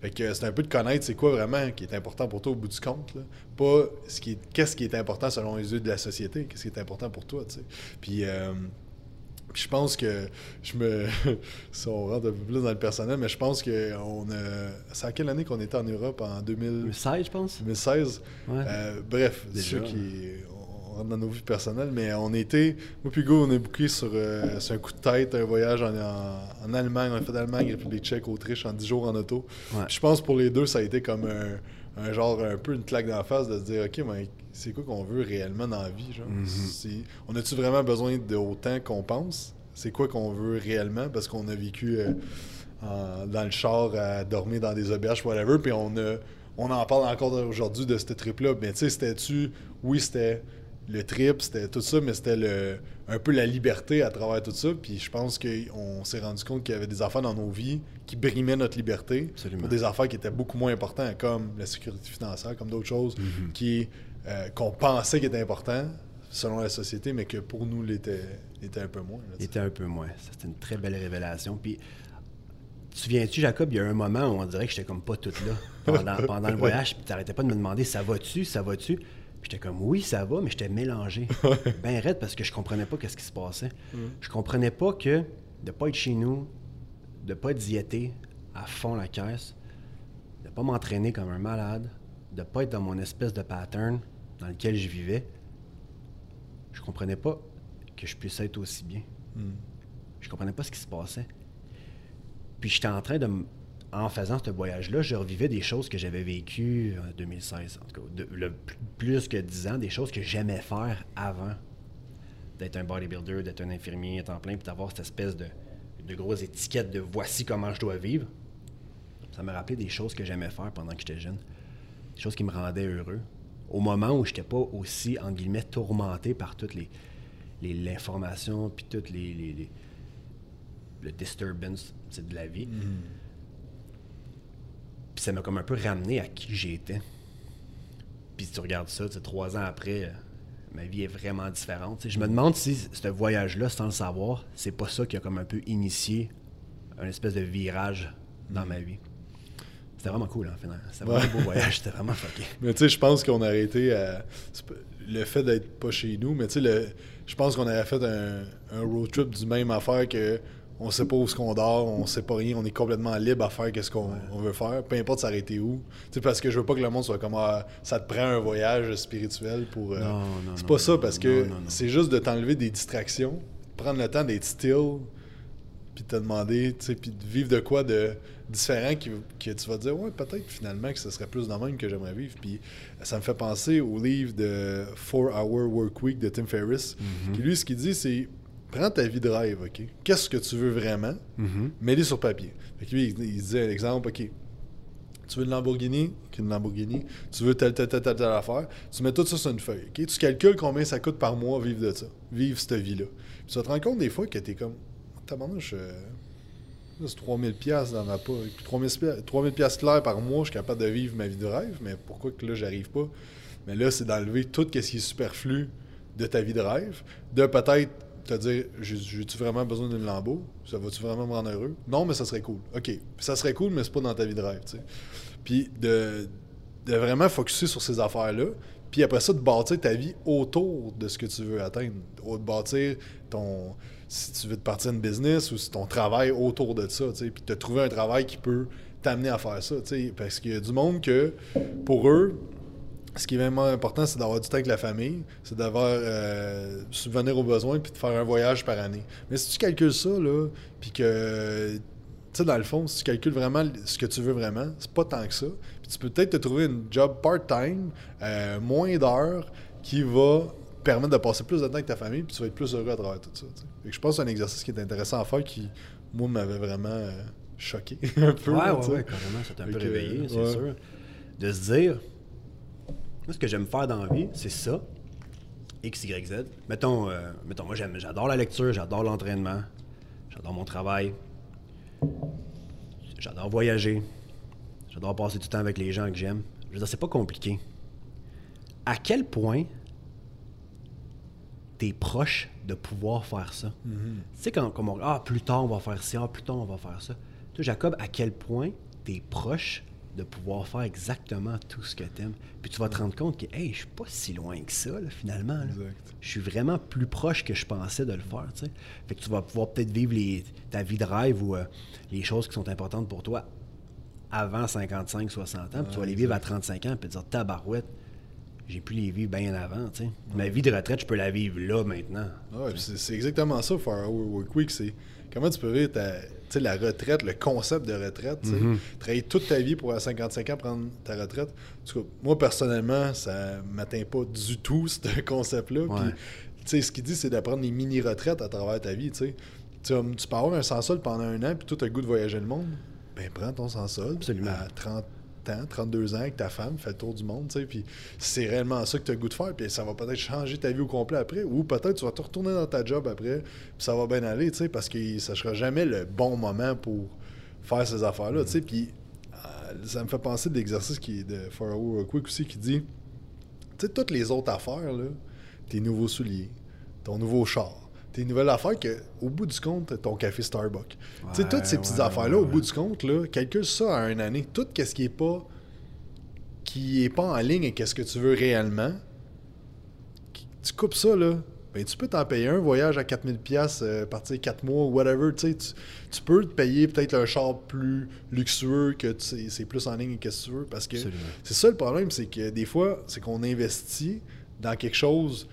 fait que c'est un peu de connaître c'est quoi vraiment qui est important pour toi au bout du compte pas ce qui qu'est-ce qui est important selon les yeux de la société qu'est-ce qui est important pour toi puis euh, je pense que je me. si on rentre un peu plus dans le personnel, mais je pense que on a. C'est à quelle année qu'on était en Europe En 2016, je pense. 2016. Euh, bref, c'est sûr qui. On rentre dans nos vies personnelles, mais on était. Moi, puis Hugo, on est bouqué sur, euh, sur, un coup de tête, un voyage en, en, Allemagne. On a fait d'Allemagne, République tchèque, Autriche en 10 jours en auto. Je pense pour les deux, ça a été comme un, un genre, un peu une claque dans la face de se dire, OK, mais c'est quoi qu'on veut réellement dans la vie? Genre? Mhm. On a-tu vraiment besoin de autant qu'on pense? C'est quoi qu'on veut réellement? Parce qu'on a vécu euh, dans le char à dormir dans des auberges, whatever, puis on a on en parle encore aujourd'hui de ce trip-là. Mais tu sais, c'était-tu. Oui, c'était le trip, c'était tout ça, mais c'était le, un peu la liberté à travers tout ça. Puis je pense qu'on s'est rendu compte qu'il y avait des affaires dans nos vies qui brimaient notre liberté pour des affaires qui étaient beaucoup moins importantes, comme la sécurité financière, comme d'autres choses mm-hmm. qui euh, qu'on pensait qui étaient importantes selon la société, mais que pour nous l'était un peu moins. était un peu moins. C'était une très belle révélation. Puis tu souviens-tu, Jacob, il y a un moment où on dirait que j'étais comme pas toute là pendant, pendant le voyage, puis t'arrêtais pas de me demander ça va-tu, ça va-tu? J'étais comme oui, ça va, mais j'étais mélangé. ben raide parce que je comprenais pas qu'est-ce qui se passait. Mm. Je comprenais pas que de pas être chez nous, de pas diéter à fond la caisse, de pas m'entraîner comme un malade, de pas être dans mon espèce de pattern dans lequel je vivais, je comprenais pas que je puisse être aussi bien. Mm. Je comprenais pas ce qui se passait. Puis j'étais en train de en faisant ce voyage-là, je revivais des choses que j'avais vécues en 2016, en tout cas, le, plus que 10 ans, des choses que j'aimais faire avant d'être un bodybuilder, d'être un infirmier à temps plein, puis d'avoir cette espèce de, de grosse étiquette de voici comment je dois vivre. Ça me rappelait des choses que j'aimais faire pendant que j'étais jeune, des choses qui me rendaient heureux. Au moment où je n'étais pas aussi, en guillemets, tourmenté par toutes les l'information, puis toutes les, les, le disturbance de la vie. Mm-hmm. Puis ça m'a comme un peu ramené à qui j'étais. Puis si tu regardes ça, trois ans après, euh, ma vie est vraiment différente. je me demande si ce voyage-là, sans le savoir, c'est pas ça qui a comme un peu initié un espèce de virage dans ma vie. C'était vraiment cool, en fait. C'était vraiment un beau voyage, c'était vraiment fucké. Mais tu sais, je pense qu'on a arrêté à... Le fait d'être pas chez nous, mais tu sais, je pense qu'on avait fait un, un, road trip du même affaire que on sait pas où ce qu'on dort, on sait pas rien, on est complètement libre à faire ce qu'on veut faire, peu importe s'arrêter où. Tu parce que je veux pas que le monde soit comme ah, ça te prend un voyage spirituel pour. Euh, non, non, c'est pas ça parce que c'est juste de t'enlever des distractions, prendre le temps d'être still, puis te demander, tu sais, puis de vivre de quoi de différent qui, que tu vas dire ouais peut-être finalement que ce serait plus dans le même que j'aimerais vivre. Puis ça me fait penser au livre de 4 Hour Work Week de Tim Ferriss, mm-hmm. qui lui ce qu'il dit c'est prends ta vie de rêve, OK? Qu'est-ce que tu veux vraiment? Mm-hmm. Mets-les sur papier. Fait lui, il, disait l'exemple, OK, tu veux une Lamborghini? Une Lamborghini. Tu veux telle, telle, telle, telle, affaire. Tu mets tout ça sur une feuille. OK? Tu calcules combien ça coûte par mois vivre de ça. Vivre cette vie-là. Puis tu te rendre compte des fois que tu es comme. Tabarnouche, euh, c'est 3000 pièces dans ma poche. 3000 3000 pièces claires par mois, je suis capable de vivre ma vie de rêve, mais pourquoi que là j'arrive pas? Mais là, c'est d'enlever tout ce qui est superflu de ta vie de rêve, de peut-être te dire j'ai-tu vraiment besoin d'une lambeau? Ça va-tu vraiment me rendre heureux? Non, mais ça serait cool. OK. ça serait cool, mais c'est pas dans ta vie de rêve. Puis de, de vraiment focuser sur ces affaires-là, puis après ça, de bâtir ta vie autour de ce que tu veux atteindre. De bâtir ton. Si tu veux te partir une business ou si ton travail autour de ça, tu sais. Puis de trouver un travail qui peut t'amener à faire ça, tu sais. Parce qu'il y a du monde que, pour eux, ce qui est vraiment important, c'est d'avoir du temps avec la famille, c'est d'avoir euh, subvenir aux besoins puis de faire un voyage par année. Mais si tu calcules ça, là, puis que, tu sais, dans le fond, si tu calcules vraiment ce que tu veux vraiment, c'est pas tant que ça. Puis tu peux peut-être te trouver une job part-time, euh, moins d'heures, qui va permettre de passer plus de temps avec ta famille, puis tu vas être plus heureux à travers tout ça. Fait que je pense que c'est un exercice qui est intéressant à faire qui, moi, m'avait vraiment euh, choqué un peu. Ouais, ouais, ouais, carrément, ça t'a un peu réveillé, c'est ouais. sûr. De se dire, moi, ce que j'aime faire dans la vie, c'est ça, X, Y, Z. Mettons, euh, mettons moi, j'aime, j'adore la lecture, j'adore l'entraînement, j'adore mon travail, j'adore voyager, j'adore passer du temps avec les gens que j'aime. Je veux dire, c'est pas compliqué. À quel point t'es proche de pouvoir faire ça? Tu sais, quand, comme on ah, plus tard on va faire ça, ah, plus tard on va faire ça. Toi, Jacob, à quel point t'es proche de pouvoir faire exactement tout ce que t'aimes? Puis tu vas te rendre compte que, hey, je suis pas si loin que ça, là, finalement. là. Je suis vraiment plus proche que je pensais de le faire, tu sais. Fait que tu vas pouvoir peut-être vivre les- ta vie de rêve ou euh, les choses qui sont importantes pour toi avant 55, 60 ans, puis tu vas les vivre à 35 ans, puis te dire, tabarouette, j'ai pu les vivre bien avant, tu sais. Ma vie de retraite, je peux la vivre là, maintenant. Ah ouais, c'est exactement ça, Hour Work Week. C'est comment tu peux vivre ta, la retraite, le concept de retraite. sais. Mm-hmm. Travailler toute ta vie pour à 55 ans prendre ta retraite. Cas, moi, personnellement, ça m'atteint pas du tout, ce concept-là. Ouais. Ce qu'il dit, c'est d'apprendre des mini-retraites à travers ta vie. Tu sais. Tu vas- tu peux avoir un sans-sol pendant un an, puis tout as le goût de voyager le monde? Ben, prends ton sans-sol. Absolument. À 30 ans, 32 ans avec ta femme, fais le tour du monde, tu sais, puis c'est réellement ça que tu as le goût de faire, puis ça va peut-être changer ta vie au complet après, ou peut-être tu vas te retourner dans ta job après, puis ça va bien aller, tu sais, parce que ça sera jamais le bon moment pour faire ces affaires-là, tu sais, puis euh, ça me fait penser de l'exercice qui est de Work Quick aussi, qui dit, tu sais, toutes les autres affaires, là, tes nouveaux souliers, ton nouveau char, tes nouvelles affaires que, au bout du compte, ton café Starbucks. tu sais, toutes ces petites ouais, affaires-là, ouais, au bout du compte, là, calcule ça à une année. Tout ce qui est pas qui est pas en ligne avec ce que tu veux réellement, tu coupes ça, là, ben, tu peux t'en payer un voyage à 4000 pièces partir 4 mois, whatever, tu tu, peux te payer peut-être un char plus luxueux que c'est plus en ligne avec ce que tu veux, parce que c'est ça le problème, c'est que des fois, c'est qu'on investit dans quelque chose.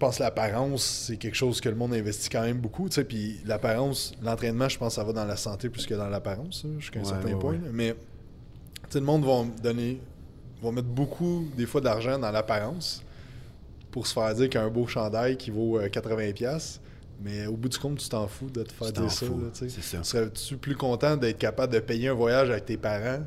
Je pense que l'apparence, c'est quelque chose que le monde investit quand même beaucoup. tu sais, Puis l'apparence, l'entraînement, je pense que ça va dans la santé plus que dans l'apparence, là, jusqu'à un Ouais, certain ouais, point. ouais. Mais le monde va donner, va mettre beaucoup, des fois, d'argent dans l'apparence pour se faire dire qu'il y a un beau chandail qui vaut euh, 80$. Mais au bout du compte, tu t'en fous de te faire dire ça. là, ça. Serais-tu plus content d'être capable de payer un voyage avec tes parents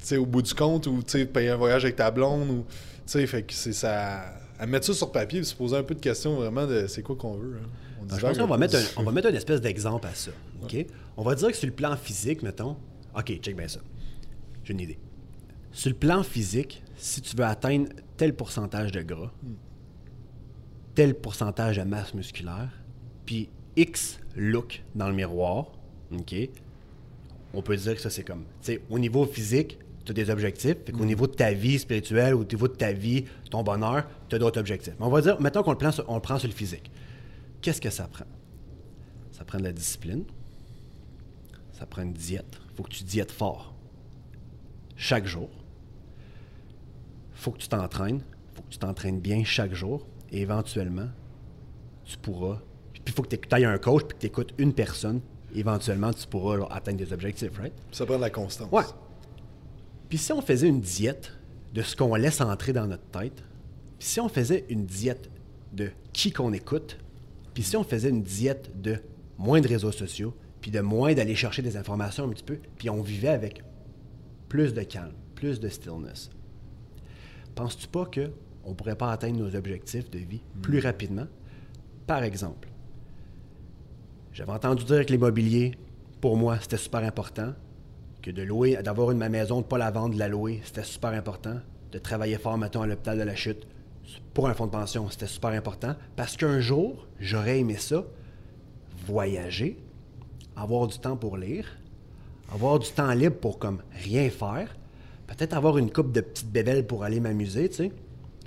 tu sais, au bout du compte ou sais, payer un voyage avec ta blonde ou fait que c'est ça à mettre ça sur papier et se poser un peu de questions vraiment de c'est quoi qu'on veut hein. On je pense qu'on va mettre un, on va mettre une espèce d'exemple à ça. OK? On va dire que sur le plan physique, mettons. OK, check bien ça. J'ai une idée. Sur le plan physique, si tu veux atteindre tel pourcentage de gras, tel pourcentage de masse musculaire, puis X look dans le miroir, OK? On peut dire que ça, c'est comme. Tu sais, au niveau physique, tu as des objectifs. Fait qu'au niveau de ta vie spirituelle, au niveau de ta vie, ton bonheur, tu as d'autres objectifs. Mais on va dire, mettons qu'on le, prend sur- on le prend sur le physique. Qu'est-ce que ça prend? Ça prend de la discipline. Ça prend une diète. Il faut que tu diètes fort. Chaque jour. faut que tu t'entraînes. faut que tu t'entraînes bien chaque jour. Et éventuellement, tu pourras. Puis il faut que tu ailles un coach puis que tu écoutes une personne. Éventuellement, tu pourras là, atteindre des objectifs, right? ça prend de la constance Ouais. Puis si on faisait une diète de ce qu'on laisse entrer dans notre tête, puis si on faisait une diète de qui qu'on écoute, puis si on faisait une diète de moins de réseaux sociaux, puis de moins d'aller chercher des informations un petit peu, puis on vivait avec plus de calme, plus de stillness. Penses-tu pas que on pourrait pas atteindre nos objectifs de vie plus rapidement? Par exemple, j'avais entendu dire que l'immobilier, pour moi, c'était super important. Que de louer, d'avoir une ma maison, de ne pas la vendre, de la louer, c'était super important. De travailler fort, mettons, à l'hôpital de la chute, pour un fonds de pension, c'était super important. Parce qu'un jour, j'aurais aimé ça, voyager, avoir du temps pour lire, avoir du temps libre pour comme rien faire, peut-être avoir une coupe de petites bébelles pour aller m'amuser, tu sais.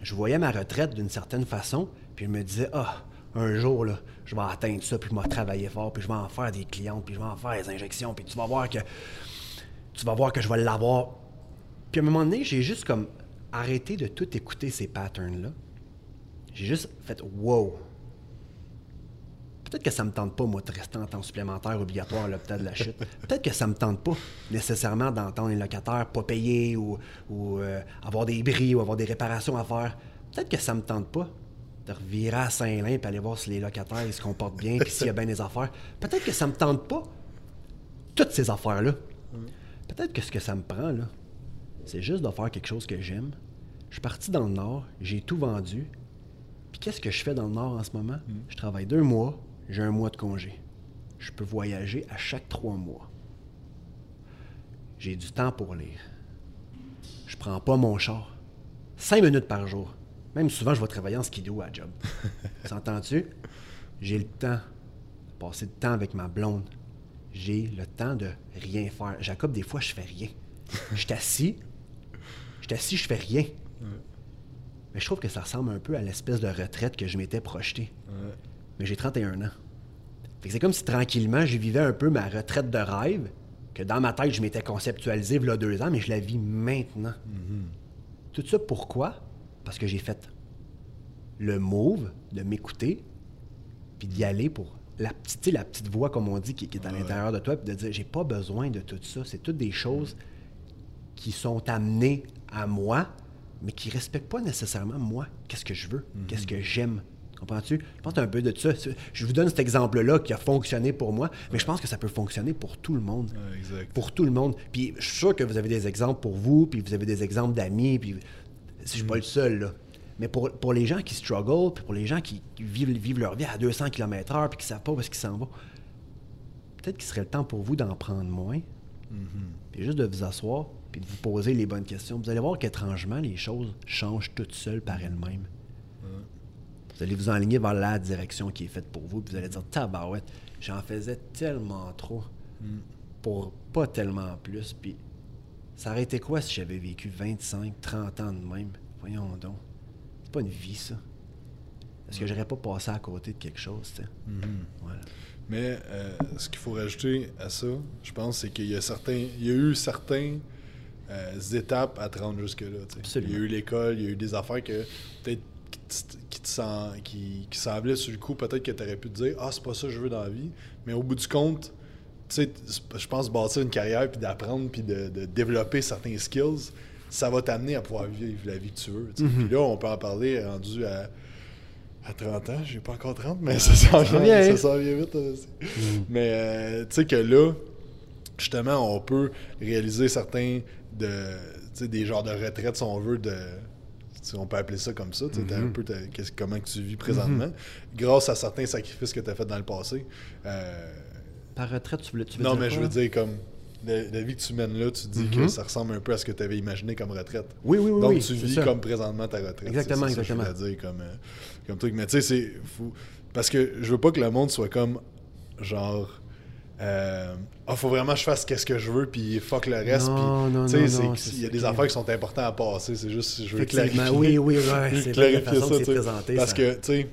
Je voyais ma retraite d'une certaine façon, puis je me disais, ah, un jour, là, je vais atteindre ça, puis je vais travailler fort, puis je vais en faire des clientes, puis je vais en faire des injections, puis tu vas voir que tu vas voir que je vais l'avoir. Puis à un moment donné, j'ai juste comme arrêté de tout écouter ces patterns-là. J'ai juste fait wow. Peut-être que ça me tente pas, moi, de rester en temps supplémentaire obligatoire à l'hôpital de la chute. Peut-être que ça me tente pas nécessairement d'entendre les locataires pas payer ou, ou, euh, avoir des bris ou avoir des réparations à faire. peut-être que ça me tente pas de revirer à Saint-Lin puis aller voir si les locataires ils se comportent bien puis s'il y a bien des affaires. Peut-être que ça me tente pas toutes ces affaires-là. Peut-être que ce que ça me prend, là, c'est juste de faire quelque chose que j'aime. Je suis parti dans le Nord, j'ai tout vendu. Puis qu'est-ce que je fais dans le Nord en ce moment? Je travaille deux mois, j'ai un mois de congé. Je peux voyager à chaque trois mois. J'ai du temps pour lire. Je prends pas mon char. Cinq minutes par jour. Même souvent, je vais travailler en skidoo à job. S'entends-tu? J'ai le temps de passer du temps avec ma blonde. J'ai le temps de rien faire. Jacob, des fois, je fais rien. Je suis assis. Je suis assis, je fais rien. Mais je trouve que ça ressemble un peu à l'espèce de retraite que je m'étais projeté. Mais j'ai 31 ans. Fait que c'est comme si tranquillement, je vivais un peu ma retraite de rêve, que dans ma tête, je m'étais conceptualisé il y a deux ans, mais je la vis maintenant. Tout ça pourquoi? Parce que j'ai fait le move de m'écouter, puis d'y aller pour la petite, la voix, comme on dit, qui, qui est à l'intérieur de toi, puis de dire j'ai pas besoin de tout ça. C'est toutes des choses qui sont amenées à moi, mais qui ne respectent pas nécessairement moi. Qu'est-ce que je veux? Qu'est-ce que j'aime? Comprends-tu? Je pense un peu de ça. Je vous donne cet exemple-là qui a fonctionné pour moi, mais je pense que ça peut fonctionner pour tout le monde. Ouais, exact. Pour tout le monde. Puis je suis sûr que vous avez des exemples pour vous, puis vous avez des exemples d'amis, puis je suis pas le seul, là. Mais pour, pour les gens qui struggle, puis pour les gens qui, vivent, vivent leur vie à 200 km/h, puis qui savent pas où est-ce qu'ils s'en vont, peut-être qu'il serait le temps pour vous d'en prendre moins, puis juste de vous asseoir, puis de vous poser les bonnes questions. Vous allez voir qu'étrangement, les choses changent toutes seules par elles-mêmes. Vous allez vous enligner vers la direction qui est faite pour vous, puis vous allez dire Tabarouette, j'en faisais tellement trop pour pas tellement plus. Puis ça aurait été quoi si j'avais vécu 25, 30 ans de même? Voyons donc. Pas une vie, ça. Est-ce que j'aurais pas passé à côté de quelque chose? Voilà. Mais euh, ce qu'il faut rajouter à ça, je pense, c'est qu'il y a certains, il y a eu certains euh, étapes à te rendre jusque-là. Il y a eu l'école, il y a eu des affaires que peut-être qui, te- sent- qui, qui semblaient sur le coup, peut-être que tu aurais pu te dire Ah, c'est pas ça que je veux dans la vie. Mais au bout du compte, tu sais, je pense bâtir une carrière, puis d'apprendre, puis de, de développer certains skills, ça va t'amener à pouvoir vivre la vie que tu veux. sais. Puis là, on peut en parler rendu à, à 30 ans. J'ai pas encore 30, mais ça s'en vient, hein? ça s'en vient vite. aussi. Mais euh, tu sais que là, justement, on peut réaliser certains de, tu sais, des genres de retraite, si on veut, de. si on peut appeler ça comme ça, tu t'as un peu comment que tu vis présentement, grâce à certains sacrifices que tu as fait dans le passé. Euh, Par retraite, tu veux, tu veux non, dire mais je veux dire, comme la, la vie que tu mènes là, tu dis que ça ressemble un peu à ce que tu avais imaginé comme retraite. Oui, oui, oui. Donc, oui, tu vis ça. comme présentement ta retraite. Exactement, C'est ça que je exactement. voulais dire comme, euh, comme truc. Mais tu sais, c'est fou. Parce que je veux pas que le monde soit comme, genre, euh, ah, faut vraiment que je fasse qu'est-ce que je veux, puis fuck le reste. Non, puis, il y a ça des affaires qui sont importantes à passer. C'est juste, je veux clarifier. oui, oui, ouais, je c'est la clarifier façon ça, que c'est présenté, Parce ça- que, tu sais,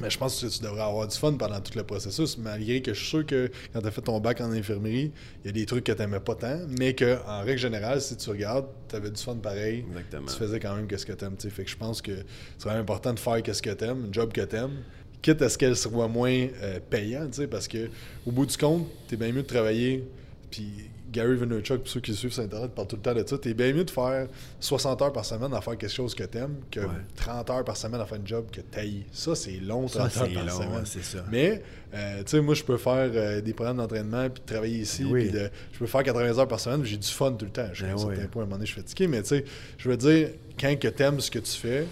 mais je pense que tu devrais avoir du fun pendant tout le processus, malgré que je suis sûr que quand tu as fait ton bac en infirmerie, il y a des trucs que tu n'aimais pas tant, mais que en règle générale, si tu regardes, tu avais du fun pareil. Exactement. Tu faisais quand même qu'est-ce que tu aimes. Fait que je pense que c'est vraiment important de faire qu'est-ce que tu aimes, un job que tu aimes, quitte à ce qu'elle soit moins euh, payante, parce que au bout du compte, tu es bien mieux de travailler. Puis Gary Vaynerchuk, pour ceux qui le suivent sur Internet, parle tout le temps de ça. Tu es bien mieux de faire 60 heures par semaine à faire quelque chose que tu aimes que Ouais. 30 heures par semaine à faire un job que tu Ça, c'est long, Ça, 30 heures par long, semaine. c'est ça. Mais, euh, tu sais, moi, je peux faire euh, des programmes d'entraînement, puis de travailler ici, Oui. puis de, je peux faire 80 heures par semaine, j'ai du fun tout le temps. Ben un oui. certain point, à un moment donné, je suis fatigué, mais tu sais, je veux dire, quand que t'aimes ce que tu fais,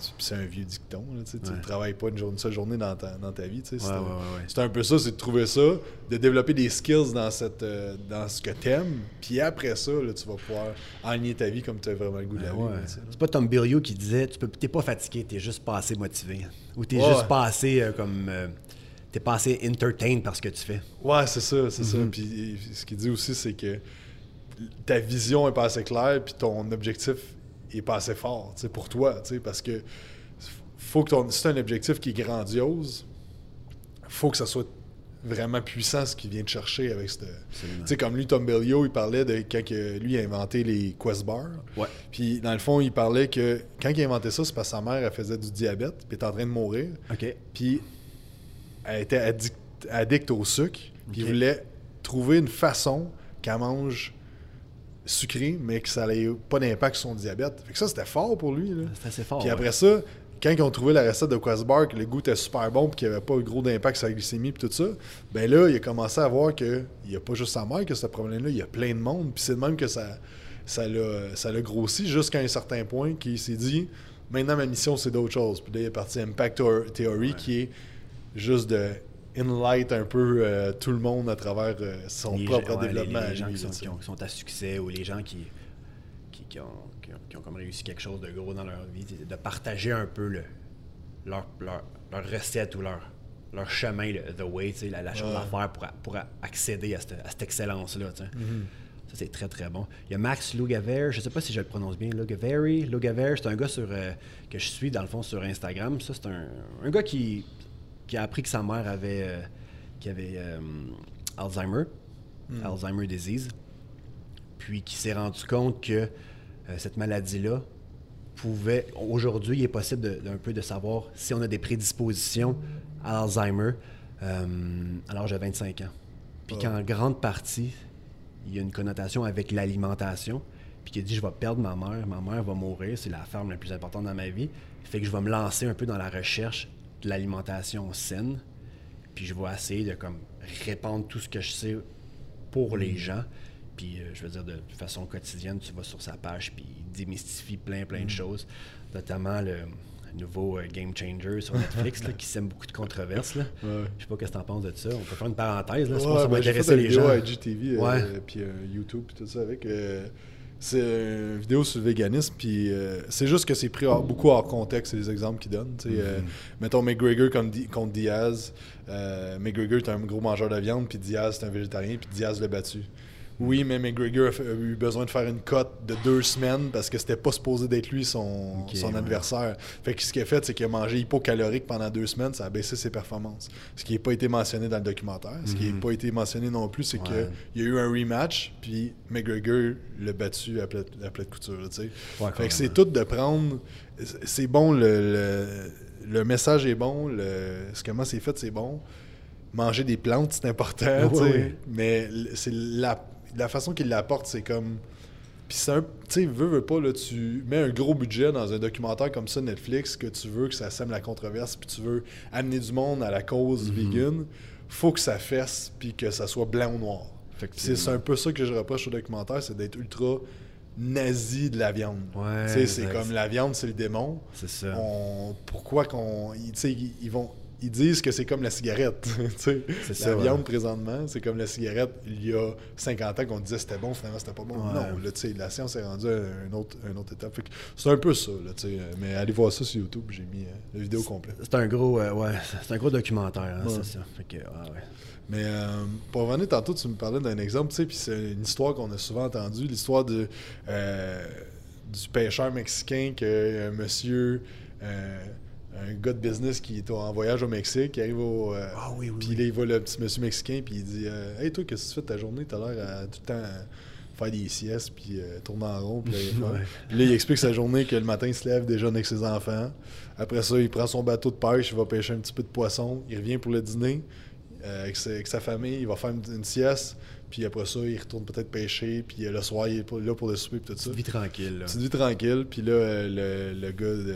c'est- c'est un vieux dicton, là, tu tu Ouais. ne travailles pas une, journée, une seule journée dans ta, dans ta vie, tu. Ouais, c'est ouais, ouais, ouais. c'est un peu ça, c'est de trouver ça, de développer des skills dans, cette, euh, dans ce que t'aimes, puis après ça, là, tu vas pouvoir aligner ta vie comme tu as vraiment le goût de la tu là. C'est pas Tom Bilyeu qui disait tu t'es pas fatigué, t'es juste pas assez motivé. Ou t'es Ouais. juste pas assez euh, comme euh, t'es pas assez entertained par ce que tu fais. Ouais, c'est ça, c'est ça. Mm-hmm. Puis ce qu'il dit aussi, c'est que ta vision est pas assez claire, puis ton objectif est pas assez fort, pour toi, parce que faut que ton, si un objectif qui est grandiose, faut que ça soit vraiment puissant ce qu'il vient de chercher avec ce. Tu sais, comme lui, Tom Bellio, il parlait de quand que lui a inventé les Quest Bars. Ouais. Puis dans le fond, il parlait que quand il a inventé ça, c'est parce que sa mère, elle faisait du diabète, puis elle était en train de mourir. OK. Puis elle était addict, addict au sucre. Puis il voulait trouver une façon qu'elle mange sucré, mais que ça n'avait pas d'impact sur son diabète. Fait que ça, c'était fort pour lui. C'est assez fort. Puis ouais. après ça, quand ils ont trouvé la recette de Questbar, que le goût était super bon, puis qu'il n'y avait pas gros d'impact sur la glycémie, puis tout ça, ben là, il a commencé à voir qu'il n'y a pas juste sa mère qui a ce problème-là, il y a plein de monde. Puis c'est de même que ça, ça l'a grossi jusqu'à un certain point qu'il s'est dit maintenant ma mission c'est d'autre chose. Puis là, il est parti Impact Theor- Theory qui est juste de enlight un peu euh, tout le monde à travers euh, son Les propre gens- ouais, les- développement. les, gens lui, qui sont, tu sais. qui ont- qui sont à succès ou les gens qui, qui, ont, qui, ont, qui ont comme réussi quelque chose de gros dans leur vie, de partager un peu le, leur, leur, leur recette ou leur, leur chemin, le, the way, la, la chose à faire pour, pour accéder à cette, à cette excellence-là. Mm-hmm. Ça, c'est très, très bon. Il y a Max Lugaver, je ne sais pas si je le prononce bien, Lugaveri. Lugaver, c'est un gars sur, euh, que je suis, dans le fond, sur Instagram. Ça, c'est un, un gars qui, qui a appris que sa mère avait, euh, qui avait euh, Alzheimer, Alzheimer disease, puis qui s'est rendu compte que euh, cette maladie-là pouvait... Aujourd'hui, il est possible de- d'un peu de savoir si on a des prédispositions à Alzheimer à l'âge de 25 ans. Puis Oh. qu'en grande partie, il y a une connotation avec l'alimentation, puis qui a dit je vais perdre ma mère, ma mère va mourir, c'est la ferme la plus importante dans ma vie, fait que je vais me lancer un peu dans la recherche de l'alimentation saine, puis je vais essayer de comme répandre tout ce que je sais pour les gens. Puis euh, je veux dire de façon quotidienne, tu vas sur sa page puis il démystifie plein plein de choses, notamment le nouveau euh, Game Changer sur Netflix là, qui sème beaucoup de controverses là. Ouais. Je sais pas qu'est-ce que t'en penses de ça. On peut faire une parenthèse là, c'est Ouais, ça va ben, intéresser les gens. à IGTV, euh, puis YouTube, puis tout ça avec. C'est une vidéo sur le véganisme, puis euh, c'est juste que c'est pris hors- beaucoup hors contexte, c'est les exemples tu sais, euh, Mm-hmm. mettons McGregor contre, Di- contre Diaz. Euh, McGregor est un gros mangeur de viande, puis Diaz c'est un végétarien, puis Diaz l'a battu. Oui, mais McGregor a, eu besoin de faire une cote de deux semaines parce que c'était pas supposé d'être lui son, Ok, son ouais. adversaire. Fait que ce qu'il a fait, c'est qu'il a mangé hypocalorique pendant deux semaines, ça a baissé ses performances. Ce qui n'a pas été mentionné dans le documentaire. Ce qui n'a pas été mentionné non plus, c'est Mhm. Ouais. qu'il y a eu un rematch, puis McGregor l'a battu à plat, à plat de couture. Ouais, fait que c'est tout de prendre. C'est bon, le, le, le message est bon, le, ce- comment c'est fait, c'est bon. Manger des plantes, c'est important, mais c'est la, la façon qu'il l'apporte, c'est comme. Puis c'est un. Tu sais, veux, veux pas, là, tu mets un gros budget dans un documentaire comme ça, Netflix, que tu veux que ça sème la controverse, puis tu veux amener du monde à la cause Mhm. vegan, faut que ça fesse, puis que ça soit blanc ou noir. C'est un peu ça que je reproche au documentaire, c'est d'être ultra nazi de la viande. Ouais, c'est comme la viande, c'est le démon. C'est ça. On- pourquoi qu'on. ils- tu sais, ils, ils vont. Ils disent que c'est comme la cigarette. la ça, ouais. viande, présentement, c'est comme la cigarette. Il y a 50 ans qu'on disait c'était bon, finalement, c'était pas bon. Ouais. Non, là, la science est rendue à une autre, une autre étape. C'est un peu ça, là, tu sais. Mais allez voir ça sur YouTube, j'ai mis euh, la vidéo complète. C'est un gros, euh, ouais, un gros documentaire, hein, c'est ça. Fait que. Mais euh, pour revenir tantôt, tu me parlais d'un exemple, puis c'est une histoire qu'on a souvent entendue, l'histoire de, euh, du pêcheur mexicain que monsieur, euh, un gars de business qui est en voyage au Mexique, qui arrive au. euh, Ah oui, oui, Puis là, il voit le petit monsieur mexicain, puis il dit euh, Hey, toi, qu'est-ce que tu fais de ta journée? T'as l'air à tout le temps à faire des siestes, puis euh, tourner en rond. Puis là, il, Ouais. puis là, il explique sa journée que le matin, il se lève, déjeune avec ses enfants. Après ça, il prend son bateau de pêche, il va pêcher un petit peu de poisson. Il revient pour le dîner euh, avec, sa, avec sa famille, il va faire une, une sieste. Puis après ça, il retourne peut-être pêcher. Puis euh, le soir, il est là pour le souper, puis tout ça. Petite vie tranquille. là. Petite vie tranquille. Puis là, euh, le, le gars,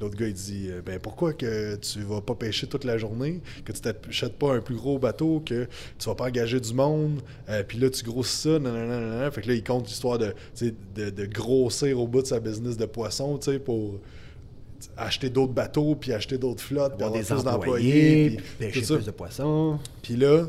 l'autre gars, il dit euh, Ben pourquoi que tu vas pas pêcher toute la journée Que tu t'achètes pas un plus gros bateau Que tu vas pas engager du monde Euh, Puis là, tu grossis ça. nanana, nanana. Fait que là, il compte l'histoire de, de, de grossir au bout de sa business de poisson, tu sais, pour acheter d'autres bateaux, puis acheter d'autres flottes, puis Avoir des plus employés, d'employés, puis pêcher tout ça. plus de poissons. Puis là,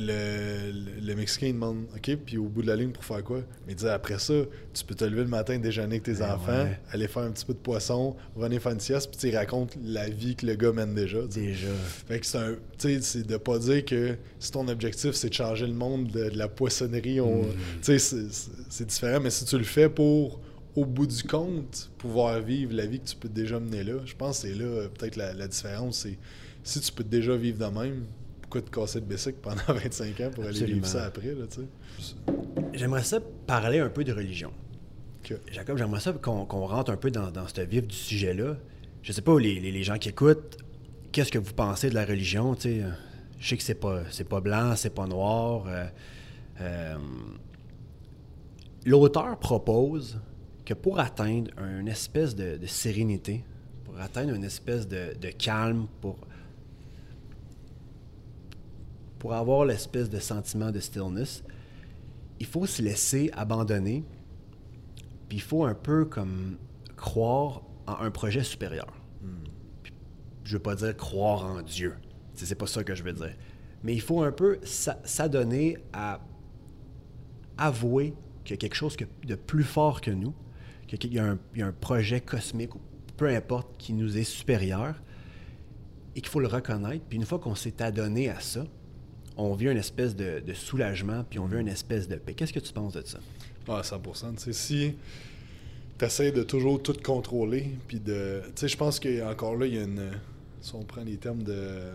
le, Mexicain il demande OK, puis au bout de la ligne pour faire quoi? Mais il dit après ça, tu peux te lever le matin, déjeuner avec tes Ben enfants, ouais. aller faire un petit peu de poisson, revenir faire une sieste, puis tu sais, il raconte la vie que le gars mène déjà. Déjà. Fait que c'est un. Tu sais, c'est de pas dire que si ton objectif c'est de changer le monde de, de la poissonnerie, on- Mm. tu sais, c'est- c'est c'est différent, mais si tu le fais pour, au bout du compte, pouvoir vivre la vie que tu peux déjà mener là, je pense que c'est là euh, peut-être la, la différence. C'est si tu peux déjà vivre de même, pourquoi te casser le bicycle pendant 25 ans pour aller Absolument. vivre ça après, là, tu sais? J'aimerais ça parler un peu de religion. Jacob, j'aimerais ça qu'on rentre un peu dans, dans ce vif du sujet-là. Je sais pas, les, les- les gens qui écoutent, qu'est-ce que vous pensez de la religion? tu sais? Je sais que c'est pas, pas blanc, c'est pas noir. euh, euh, l'auteur propose que pour atteindre une espèce de, de sérénité, pour atteindre une espèce de, de calme, pour, pour avoir l'espèce de sentiment de stillness, il faut se laisser abandonner, puis il faut un peu comme croire en un projet supérieur. Puis, je veux pas dire croire en Dieu, c'est pas ça que je veux dire. Mais il faut un peu s'a- s'adonner à avouer qu'il y a quelque chose que- de plus fort que nous, qu'il y, y a un projet cosmique, ou peu importe, qui nous est supérieur, et qu'il faut le reconnaître. Puis une fois qu'on s'est adonné à ça, on vit une espèce de, de soulagement, puis on vit une espèce de paix. Qu'est-ce que tu penses de ça? Ouais, 100%. Tu sais, si tu essaies de toujours tout contrôler, puis de. Tu sais, je pense qu'encore là, il y a une. Si on prend les termes de. euh,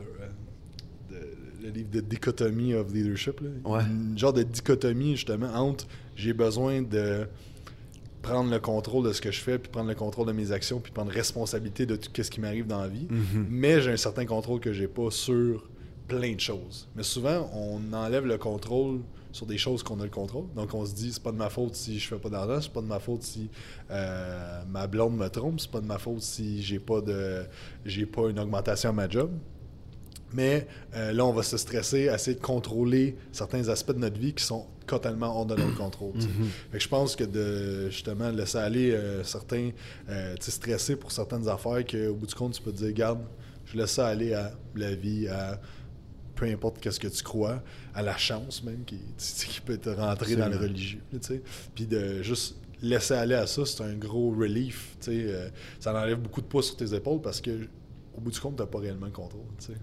de- le livre de Dichotomie of Leadership, là, Ouais. une genre de dichotomie justement entre j'ai besoin de prendre le contrôle de ce que je fais, puis prendre le contrôle de mes actions, puis prendre responsabilité de tout ce qui m'arrive dans la vie. Mais j'ai un certain contrôle que j'ai pas sur plein de choses. Mais souvent, on enlève le contrôle sur des choses qu'on a le contrôle. Donc on se dit, c'est pas de ma faute si je fais pas d'argent, c'est pas de ma faute si euh, ma blonde me trompe, c'est pas de ma faute si j'ai pas de j'ai pas une augmentation à ma job. Mais euh, là, on va se stresser, essayer de contrôler certains aspects de notre vie qui sont totalement hors de notre contrôle. sais. Fait que je pense que de justement laisser aller euh, certains, tu stresser pour certaines affaires, qu'au bout du compte, tu peux te dire, garde, je laisse ça aller à la vie, à peu importe qu'est-ce que tu crois, à la chance même qui, peut te rentrer dans le religieux. Puis de juste laisser aller à ça, c'est un gros relief. Euh, ça enlève beaucoup de poids sur tes épaules parce que au bout du compte, tu n'as pas réellement le contrôle. tu sais.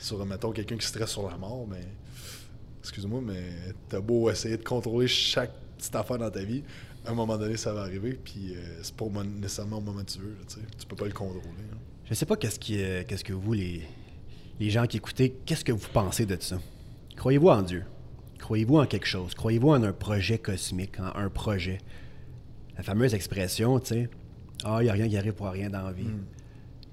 Sur, mettons, quelqu'un qui stresse sur la mort, mais excuse-moi, mais t'as beau essayer de contrôler chaque petite affaire dans ta vie, à un moment donné, ça va arriver, puis euh, c'est pas nécessairement au moment que tu veux. là, tu peux pas le contrôler. hein. Je sais pas qu'est-ce qui, euh, qu'est-ce que vous, les, les gens qui écoutez, qu'est-ce que vous pensez de ça? Croyez-vous en Dieu? Croyez-vous en quelque chose? Croyez-vous en un projet cosmique, en un projet? La fameuse expression, tu sais, ah, il n'y a rien qui arrive pour rien dans la vie.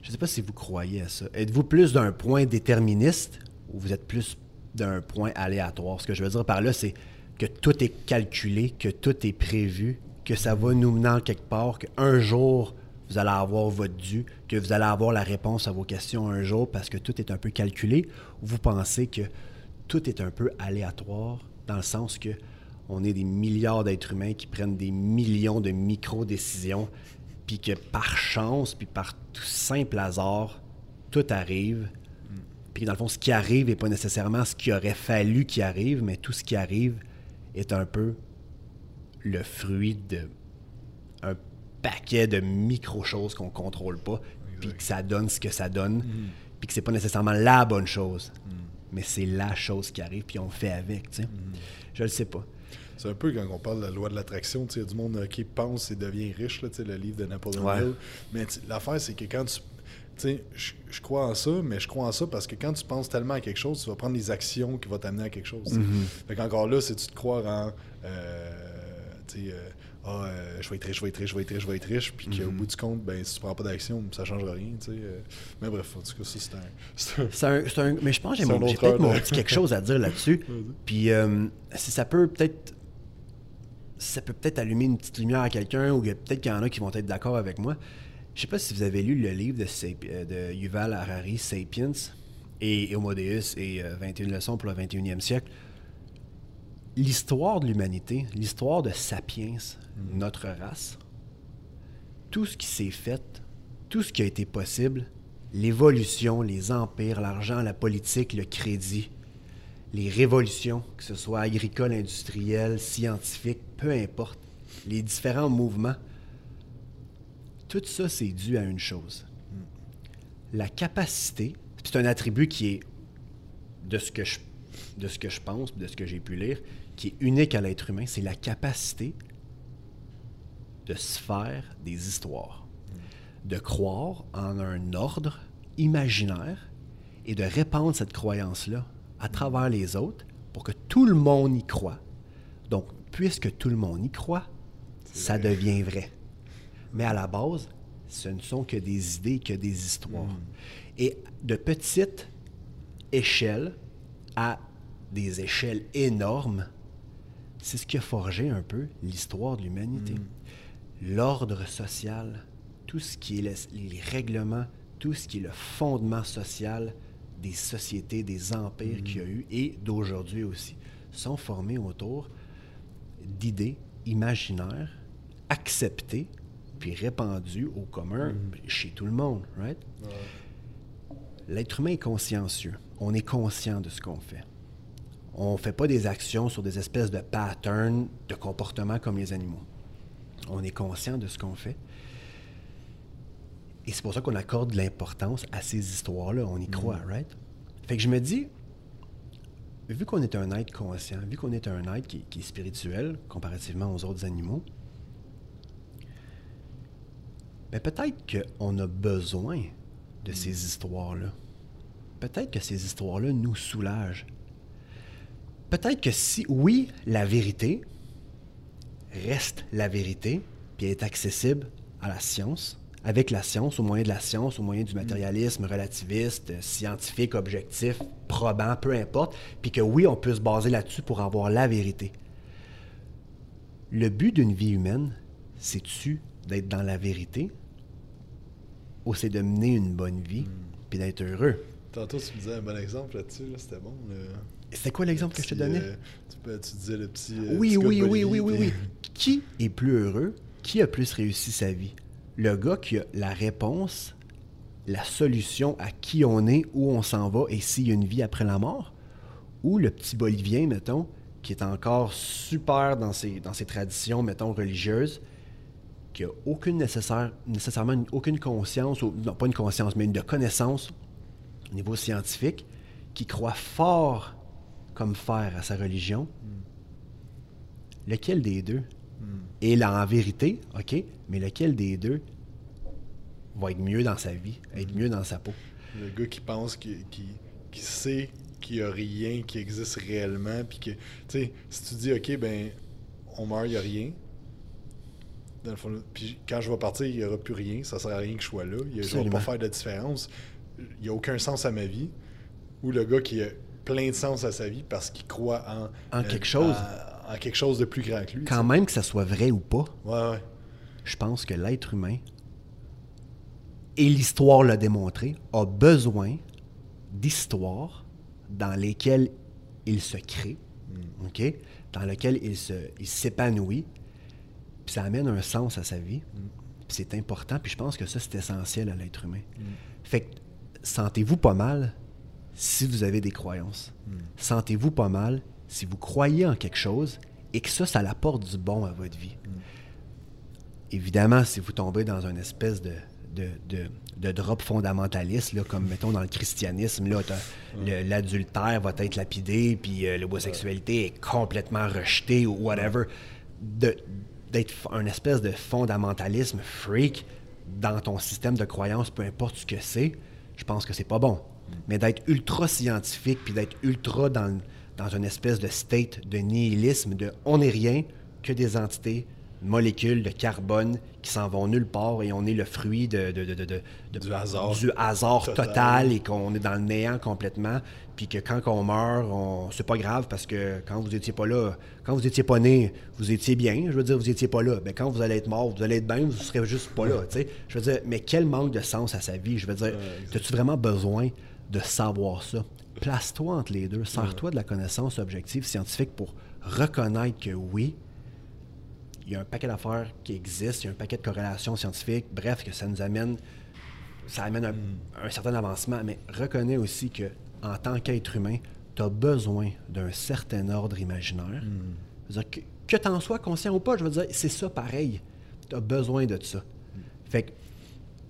Je sais pas si vous croyez à ça. Êtes-vous plus d'un point déterministe ou vous êtes plus d'un point aléatoire? Ce que je veux dire par là, c'est que tout est calculé, que tout est prévu, que ça va nous mener en quelque part, qu'un jour, vous allez avoir votre dû, que vous allez avoir la réponse à vos questions un jour parce que tout est un peu calculé, ou vous pensez que tout est un peu aléatoire dans le sens que on est des milliards d'êtres humains qui prennent des millions de micro-décisions, puis que par chance, puis par tout simple hasard, tout arrive. Puis dans le fond, ce qui arrive n'est pas nécessairement ce qu'il aurait fallu qu'il arrive, mais tout ce qui arrive est un peu le fruit de paquet de micro-choses qu'on contrôle pas, puis que ça donne ce que ça donne, puis que c'est pas nécessairement la bonne chose, mais c'est la chose qui arrive, puis on fait avec, tu sais. Je le sais pas. C'est un peu quand on parle de la loi de l'attraction, tu sais, il y a du monde euh, qui pense et devient riche, là, tu sais, le livre de Napoléon Ouais. Hill. Mais l'affaire, c'est que quand tu. Tu sais, je, crois en ça, mais je crois en ça parce que quand tu penses tellement à quelque chose, tu vas prendre les actions qui vont t'amener à quelque chose. Fait qu'encore là, c'est tu te croire en. euh, tu sais, euh, ah, euh, je vais être riche, je vais être riche, je vais être riche, je vais être riche, puis qu'au bout du compte, ben, si tu prends pas d'action, ça changera rien, tu sais. euh. mais bref, en tout cas, ça, c'est un. c'est un- un, un- mais je pense que j'ai peut-être mon petit quelque chose à dire là-dessus. Puis euh, si ça peut peut-être ça peut peut-être allumer une petite lumière à quelqu'un ou peut-être qu'il y en a qui vont être d'accord avec moi. Je sais pas si vous avez lu le livre de, de Yuval Harari, Sapiens, et Homo Deus et euh, 21 leçons pour le 21e siècle. L'histoire de l'humanité, l'histoire de Sapiens, notre race, tout ce qui s'est fait, tout ce qui a été possible, l'évolution, les empires, l'argent, la politique, le crédit, les révolutions, que ce soit agricoles, industrielles, scientifiques, peu importe, les différents mouvements, tout ça, c'est dû à une chose. La capacité, c'est un attribut qui est, de ce que je, de ce que je pense, de ce que j'ai pu lire, qui est unique à l'être humain, c'est la capacité de se faire des histoires, de croire en un ordre imaginaire et de répandre cette croyance-là à travers les autres pour que tout le monde y croit. Donc, puisque tout le monde y croit, ça devient vrai. Mais à la base, ce ne sont que des idées, que des histoires. Et de petites échelles à des échelles énormes, c'est ce qui a forgé un peu l'histoire de l'humanité. Mm. L'ordre social, tout ce qui est les, les règlements, tout ce qui est le fondement social des sociétés, des empires qu'il y a eu et d'aujourd'hui aussi, sont formés autour d'idées imaginaires acceptées puis répandues au commun chez tout le monde, right? L'être humain est consciencieux. On est conscient de ce qu'on fait. On ne fait pas des actions sur des espèces de patterns de comportement comme les animaux. On est conscient de ce qu'on fait. Et c'est pour ça qu'on accorde de l'importance à ces histoires-là. On y croit, right? Fait que je me dis, vu qu'on est un être conscient, vu qu'on est un être qui, qui est spirituel comparativement aux autres animaux, ben peut-être qu'on a besoin de ces histoires-là. Peut-être que ces histoires-là nous soulagent. Peut-être que si, oui, la vérité reste la vérité, puis elle est accessible à la science, avec la science, au moyen de la science, au moyen du matérialisme relativiste, euh, scientifique, objectif, probant, peu importe, puis que oui, on peut se baser là-dessus pour avoir la vérité. Le but d'une vie humaine, c'est-tu d'être dans la vérité ou c'est de mener une bonne vie puis d'être heureux? Tantôt, tu me disais un bon exemple là-dessus, là, c'était bon. le- C'était quoi l'exemple que je te donnais? euh, tu, tu disais le petit. euh, Oui, oui, oui, oui, oui, oui. Qui est plus heureux? Qui a plus réussi sa vie? Le gars qui a la réponse, la solution à qui on est, où on s'en va et s'il y a une vie après la mort? Ou le petit Bolivien, mettons, qui est encore super dans ses, dans ses traditions, mettons, religieuses, qui a aucune nécessaire, nécessairement une- aucune conscience, ou, non pas une conscience, mais une de connaissance au niveau scientifique, qui croit fort comme fer à sa religion, lequel des deux est là en vérité, OK, mais lequel des deux va être mieux dans sa vie, être mieux dans sa peau? Le gars qui pense qu'il qui, qui sait qu'il n'y a rien qui existe réellement, puis que, tu sais, si tu dis, OK, ben, on meurt, il n'y a rien. Dans le fond, puis quand je vais partir, il n'y aura plus rien, ça sert à rien que je sois là, il- je ne vais pas faire de différence. Il n'y a aucun sens à ma vie. Ou le gars qui plein de sens à sa vie parce qu'il croit en, En quelque chose. En, en quelque chose de plus grand que lui. Quand même que ça soit vrai ou pas. Ouais, ouais. je pense que l'être humain, et l'histoire l'a démontré, a besoin d'histoires dans lesquelles il se crée, OK? Dans lesquelles il se, il s'épanouit, puis ça amène un sens à sa vie. Puis c'est important, puis je pense que ça, c'est essentiel à l'être humain. Fait que sentez-vous pas mal si vous avez des croyances. Sentez-vous pas mal si vous croyez en quelque chose et que ça, ça apporte du bon à votre vie. Évidemment, si vous tombez dans une espèce de, de, de- drop fondamentaliste, là, comme mettons dans le christianisme, là, l'adultère va être lapidé, puis euh, l'homosexualité est complètement rejetée ou whatever, d'être un espèce de fondamentalisme freak dans ton système de croyance, peu importe ce que c'est, je pense que c'est pas bon. Mais d'être ultra scientifique, puis d'être ultra dans, dans une espèce de state de nihilisme, de on n'est rien que des entités, molécules de carbone qui s'en vont nulle part et on est le fruit de, de- de- de- de- de- Du hasard. du hasard total, Total. et qu'on est dans le néant complètement, puis que quand on meurt, on... c'est pas grave parce que quand vous étiez pas là, quand vous étiez pas né, vous étiez bien, je veux dire, vous étiez pas là. Mais quand vous allez être mort, vous allez être bien, vous serez juste pas là, tu sais. Je veux dire, mais quel manque de sens à sa vie? Je veux dire, as-tu vraiment besoin de savoir ça? Place-toi entre les deux, sers-toi de la connaissance objective scientifique pour reconnaître que oui, il y a un paquet d'affaires qui existent, il y a un paquet de corrélations scientifiques, bref, que ça nous amène, ça amène un, un certain avancement, mais reconnais aussi que en tant qu'être humain, tu as besoin d'un certain ordre imaginaire. Je veux dire, que, que tu en sois conscient ou pas, je veux dire, c'est ça pareil. Tu as besoin de ça. Fait que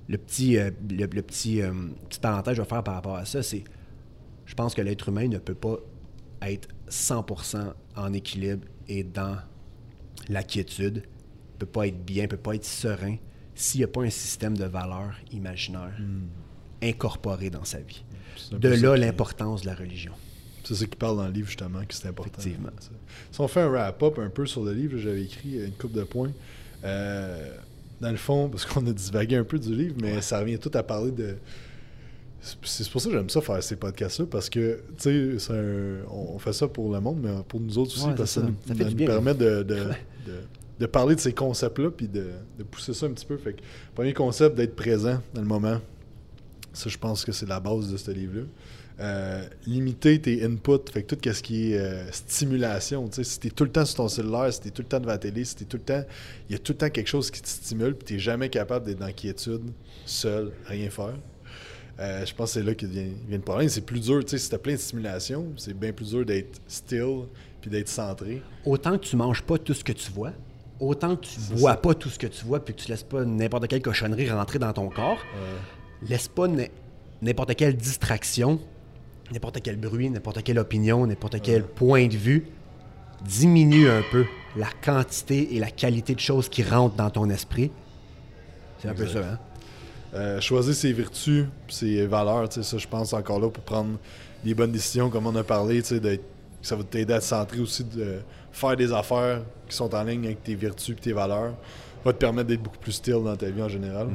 le petit, euh, le, le petit, euh, petite parenthèse que je vais faire par rapport à ça, c'est je pense que l'être humain ne peut pas être 100% en équilibre et dans la quiétude, ne peut pas être bien, ne peut pas être serein s'il n'y a pas un système de valeurs imaginaires incorporé dans sa vie. De là l'importance de la religion. C'est ça qui parle dans le livre, justement, que c'est important. Effectivement. Si on fait un wrap-up un peu sur le livre, j'avais écrit une coupe de points. Euh, dans le fond, parce qu'on a divagué un peu du livre, mais ça revient tout à parler de C'est pour ça que j'aime ça faire ces podcasts-là, parce que, tu sais, un- on fait ça pour le monde, mais pour nous autres aussi, Ouais, parce que ça, ça. nous, Ça bien. permet de, de, de- de parler de ces concepts-là, puis de, de pousser ça un petit peu. Fait que, premier concept, d'être présent dans le moment. Ça, je pense que c'est la base de ce livre-là. Euh, limiter tes inputs, fait que tout ce qui est euh, stimulation, tu sais, si t'es tout le temps sur ton cellulaire, si t'es tout le temps devant la télé, si t'es tout le temps, il y a tout le temps quelque chose qui te stimule, puis t'es jamais capable d'être dans quiétude, seul, rien faire. Euh, je pense que c'est là que vient, vient le problème. C'est plus dur, tu sais, si t'as plein de stimulation, c'est bien plus dur d'être still, puis d'être centré. Autant que tu manges pas tout ce que tu vois, autant que tu bois ça. pas tout ce que tu vois, puis que tu laisses pas n'importe quelle cochonnerie rentrer dans ton corps, laisse pas n'importe quelle distraction, n'importe quel bruit, n'importe quelle opinion, n'importe quel point de vue diminue un peu la quantité et la qualité de choses qui rentrent dans ton esprit. C'est un peu ça, hein? Euh, choisir ses vertus, ses valeurs, tu sais, ça, je pense encore là pour prendre les bonnes décisions, comme on a parlé, tu sais, d'être- ça va t'aider à te centrer aussi, de faire des affaires qui sont en ligne avec tes vertus et tes valeurs, va te permettre d'être beaucoup plus still dans ta vie en général.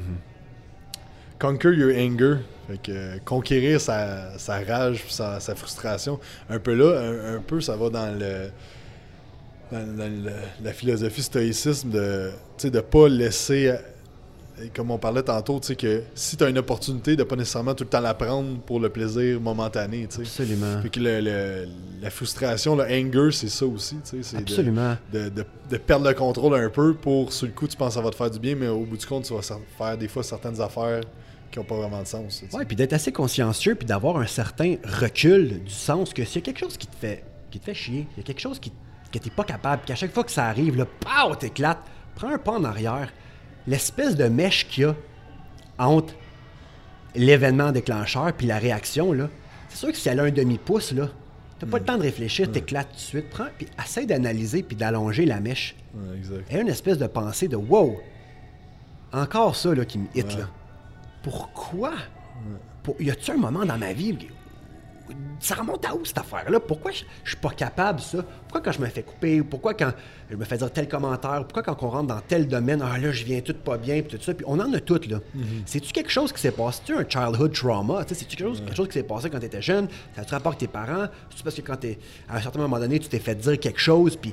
Conquer your anger, fait que euh, conquérir sa, sa rage, sa, sa frustration. Un peu là, un, un peu, ça va dans le dans, dans le- la philosophie stoïcisme de de pas laisser euh, comme on parlait tantôt, tu sais, que si tu as une opportunité, de pas nécessairement tout le temps la prendre pour le plaisir momentané, tu sais. Absolument. Fait que le- le- la frustration, le anger, c'est ça aussi, tu sais. c'est de- Absolument. De, de- de perdre le contrôle un peu pour, sur le coup, tu penses que ça va te faire du bien, mais au bout du compte, tu vas faire des fois certaines affaires qui n'ont pas vraiment de sens. Ouais, puis d'être assez consciencieux, puis d'avoir un certain recul du sens que s'il y a quelque chose qui te fait, qui te fait chier, il y a quelque chose qui, que t'es pas capable, qu'à chaque fois que ça arrive, pow, t'éclates, prends un pas en arrière. L'espèce de mèche qu'il y a entre l'événement déclencheur puis la réaction, là, c'est sûr que si elle a un demi-pouce, là, t'as pas le temps de réfléchir, t'éclates tout de suite. Prends, puis essaie d'analyser puis d'allonger la mèche. Ouais, exact. Et une espèce de pensée de wow, encore ça là, qui me hit Ouais. là. Pourquoi? Pour, y a-tu un moment dans ma vie, où- ça remonte à où cette affaire-là? Pourquoi je, je suis pas capable ça? Pourquoi quand je me fais couper? Pourquoi quand je me fais dire tel commentaire? Pourquoi quand on rentre dans tel domaine, ah là, je viens tout pas bien, puis tout ça? Puis on en a tout là. C'est-tu quelque chose qui s'est passé? C'est-tu un childhood trauma? C'est-tu quelque chose, quelque chose qui s'est passé quand tu étais jeune? Ça a-tu rapport avec tes parents? C'est-tu parce que quand t'es, à un certain moment donné, tu t'es fait dire quelque chose, puis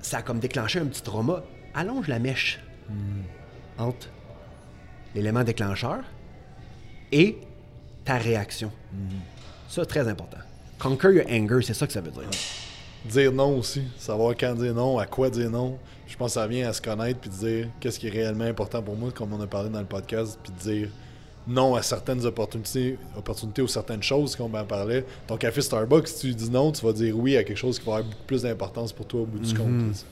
ça a comme déclenché un petit trauma? Allonge la mèche entre l'élément déclencheur et ta réaction. Ça, très important. Conquer your anger, c'est ça que ça veut dire. Dire non aussi, savoir quand dire non, à quoi dire non. Je pense que ça vient à se connaître puis dire qu'est-ce qui est réellement important pour moi, comme on a parlé dans le podcast, puis dire non à certaines opportunités, opportunités ou certaines choses, comme on en parlait. Ton café Starbucks, si tu dis non, tu vas dire oui à quelque chose qui va avoir beaucoup plus d'importance pour toi au bout du compte. tu sais.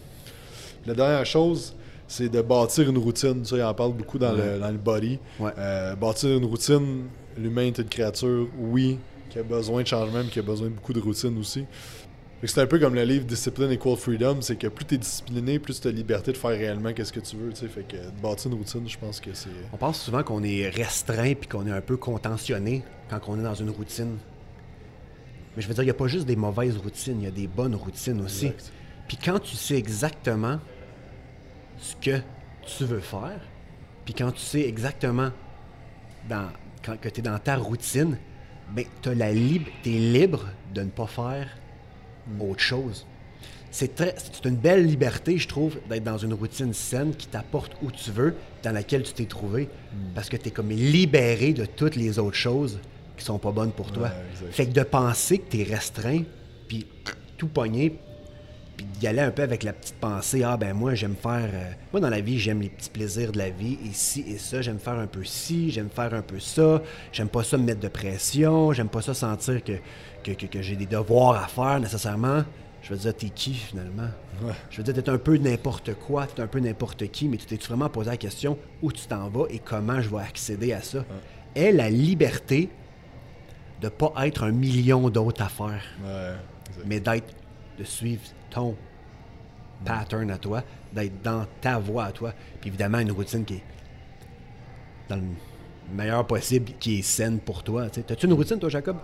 La dernière chose, c'est de bâtir une routine. Ça, il en parle beaucoup dans, le, dans le body. Ouais. Euh, bâtir une routine, l'humain est une créature, oui, qui a besoin de changement, mais qui a besoin de beaucoup de routine aussi. C'est un peu comme le livre Discipline Equal Freedom, c'est que plus tu es discipliné, plus tu as liberté de faire réellement qu'est-ce que tu veux. tu sais. Fait que de bâtir une routine, je pense que c'est. On pense souvent qu'on est restreint puis qu'on est un peu contentionné quand on est dans une routine. Mais je veux dire, il n'y a pas juste des mauvaises routines, il y a des bonnes routines aussi. Puis quand tu sais exactement ce que tu veux faire, puis quand tu sais exactement dans, quand, que tu es dans ta routine, ben, tu es libre de ne pas faire autre chose. C'est très- c'est une belle liberté, je trouve, d'être dans une routine saine qui t'apporte où tu veux, dans laquelle tu t'es trouvé, parce que tu es comme libéré de toutes les autres choses qui sont pas bonnes pour toi. Ouais. Fait que de penser que tu es restreint, puis tout pogné, puis d'y aller un peu avec la petite pensée, ah ben moi j'aime faire, euh, moi dans la vie j'aime les petits plaisirs de la vie, et ci et ça, j'aime faire un peu ci, j'aime faire un peu ça, j'aime pas ça me mettre de pression, j'aime pas ça sentir que, que, que- que j'ai des devoirs à faire nécessairement. Je veux dire, t'es qui finalement? Ouais. Je veux dire, t'es un peu n'importe quoi, t'es un peu n'importe qui, mais tu t'es vraiment posé la question où tu t'en vas et comment je vais accéder à ça? Est la liberté de pas être un million d'autres affaires Ouais, mais d'être, de suivre ton pattern à toi, d'être dans ta voie à toi. Puis évidemment, une routine qui est dans le meilleur possible, qui est saine pour toi. T'as-tu une routine, toi, Jacob?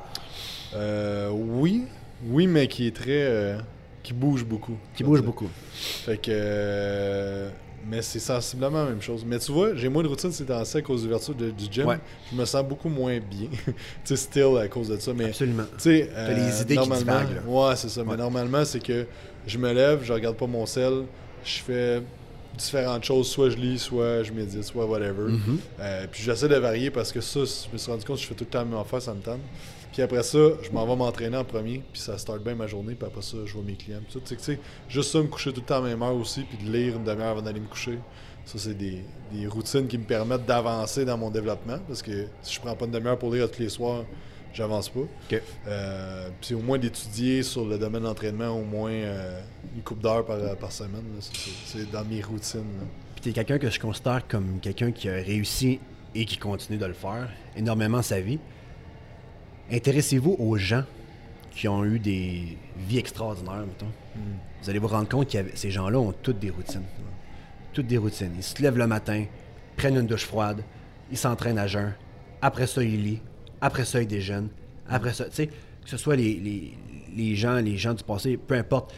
Euh, oui, oui, mais qui est très. euh, qui bouge beaucoup. Qui bouge dire. beaucoup. Fait que. euh, Mais c'est sensiblement la même chose. Mais tu vois, j'ai moins de routine ces temps-ci à cause de l'ouverture de- du gym. Ouais. Je me sens beaucoup moins bien. tu sais, still à cause de ça. Mais Absolument. tu sais, euh, les idées qui divaguent, là. Ouais, c'est ça. Ouais. Mais normalement, c'est que je me lève, je regarde pas mon sel, je fais différentes choses. Soit je lis, soit je médite, soit whatever. Mhm. Euh, puis j'essaie de varier parce que ça, je me suis rendu compte que je fais tout le temps la même affaire, ça me tente. Puis après ça, je m'en vais m'entraîner en premier, puis ça start bien ma journée, puis après ça, je vois mes clients. Puis sais, tu sais, juste ça, me coucher tout le temps à la même heure aussi, puis de lire une demi-heure avant d'aller me coucher. Ça, c'est des, des routines qui me permettent d'avancer dans mon développement, parce que si je prends pas une demi-heure pour lire tous les soirs, j'avance pas. OK. Euh, puis au moins d'étudier sur le domaine de l'entraînement au moins euh, une coupe d'heures par, par semaine. C'est- dans mes routines. Puis t'es quelqu'un que je considère comme quelqu'un qui a réussi et qui continue de le faire énormément sa vie. Intéressez-vous aux gens qui ont eu des vies extraordinaires, mettons? Vous allez vous rendre compte que ces gens-là ont toutes des routines. Toutes des routines. Ils se lèvent le matin, prennent une douche froide, ils s'entraînent à jeun. Après ça, ils lient. Après ça, ils déjeunent. Après ça, tu sais, que ce soit les, les- les gens, les gens du passé, peu importe.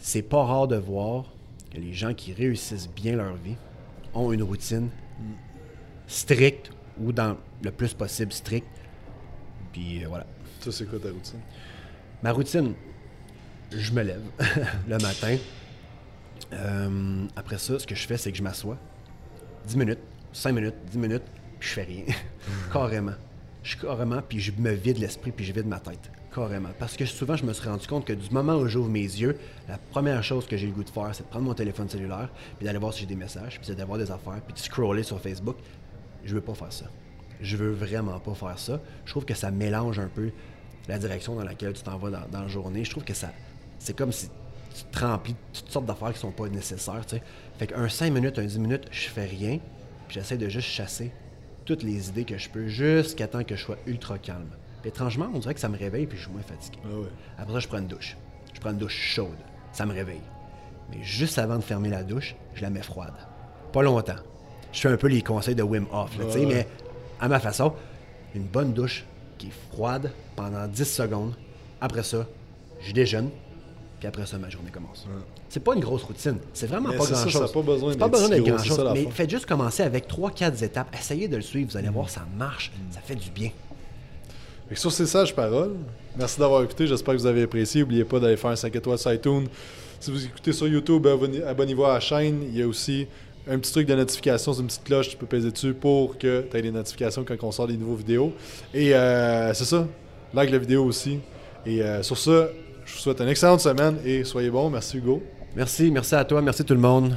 C'est pas rare de voir que les gens qui réussissent bien leur vie ont une routine stricte ou dans le plus possible stricte. Puis euh, voilà. Ça, c'est quoi ta routine? Ma routine, je me lève le matin. Euh, après ça, ce que je fais, c'est que je m'assois 10 minutes, 5 minutes, 10 minutes, je fais rien. carrément. Je carrément, puis je me vide l'esprit, puis je vide ma tête. Carrément. Parce que souvent, je me suis rendu compte que du moment où j'ouvre mes yeux, la première chose que j'ai le goût de faire, c'est de prendre mon téléphone cellulaire, puis d'aller voir si j'ai des messages, puis d'aller voir des affaires, puis de scroller sur Facebook. Je veux pas faire ça. Je veux vraiment pas faire ça. Je trouve que ça mélange un peu la direction dans laquelle tu t'en vas dans, la journée. Je trouve que ça. C'est comme si tu te remplis de toutes sortes d'affaires qui sont pas nécessaires, tu. Fait qu'un 5 minutes, un 10 minutes, je fais rien, puis j'essaie de juste chasser toutes les idées que je peux jusqu'à temps que je sois ultra calme. Puis étrangement, on dirait que ça me réveille puis je suis moins fatigué. Ah ouais. Après ça, je prends une douche. Je prends une douche chaude. Ça me réveille. Mais juste avant de fermer la douche, je la mets froide. Pas longtemps. Je fais un peu les conseils de Wim Hof, là, tu sais, Ouais. mais à ma façon, une bonne douche qui est froide pendant 10 secondes. Après ça, je déjeune. Puis après ça, ma journée commence. C'est pas une grosse routine. C'est vraiment Mais pas grand-chose. pas besoin pas besoin c'est grand-chose. Mais faites juste commencer avec 3-4 étapes. Essayez de le suivre. Vous allez voir, ça marche. Ça fait du bien. Que sur ces sages paroles, merci d'avoir écouté. J'espère que vous avez apprécié. N'oubliez pas d'aller faire un 5 étoiles sur iTunes. Si vous écoutez sur YouTube, abonnez- abonnez-vous à la chaîne. Il y a aussi un petit truc de notification, c'est une petite cloche, tu peux peser dessus pour que tu aies les notifications quand on sort des nouveaux vidéos. Et euh, c'est ça. Like la vidéo aussi. Et euh, sur ça, je vous souhaite une excellente semaine et soyez bons. Merci Hugo. Merci, merci à toi, merci tout le monde.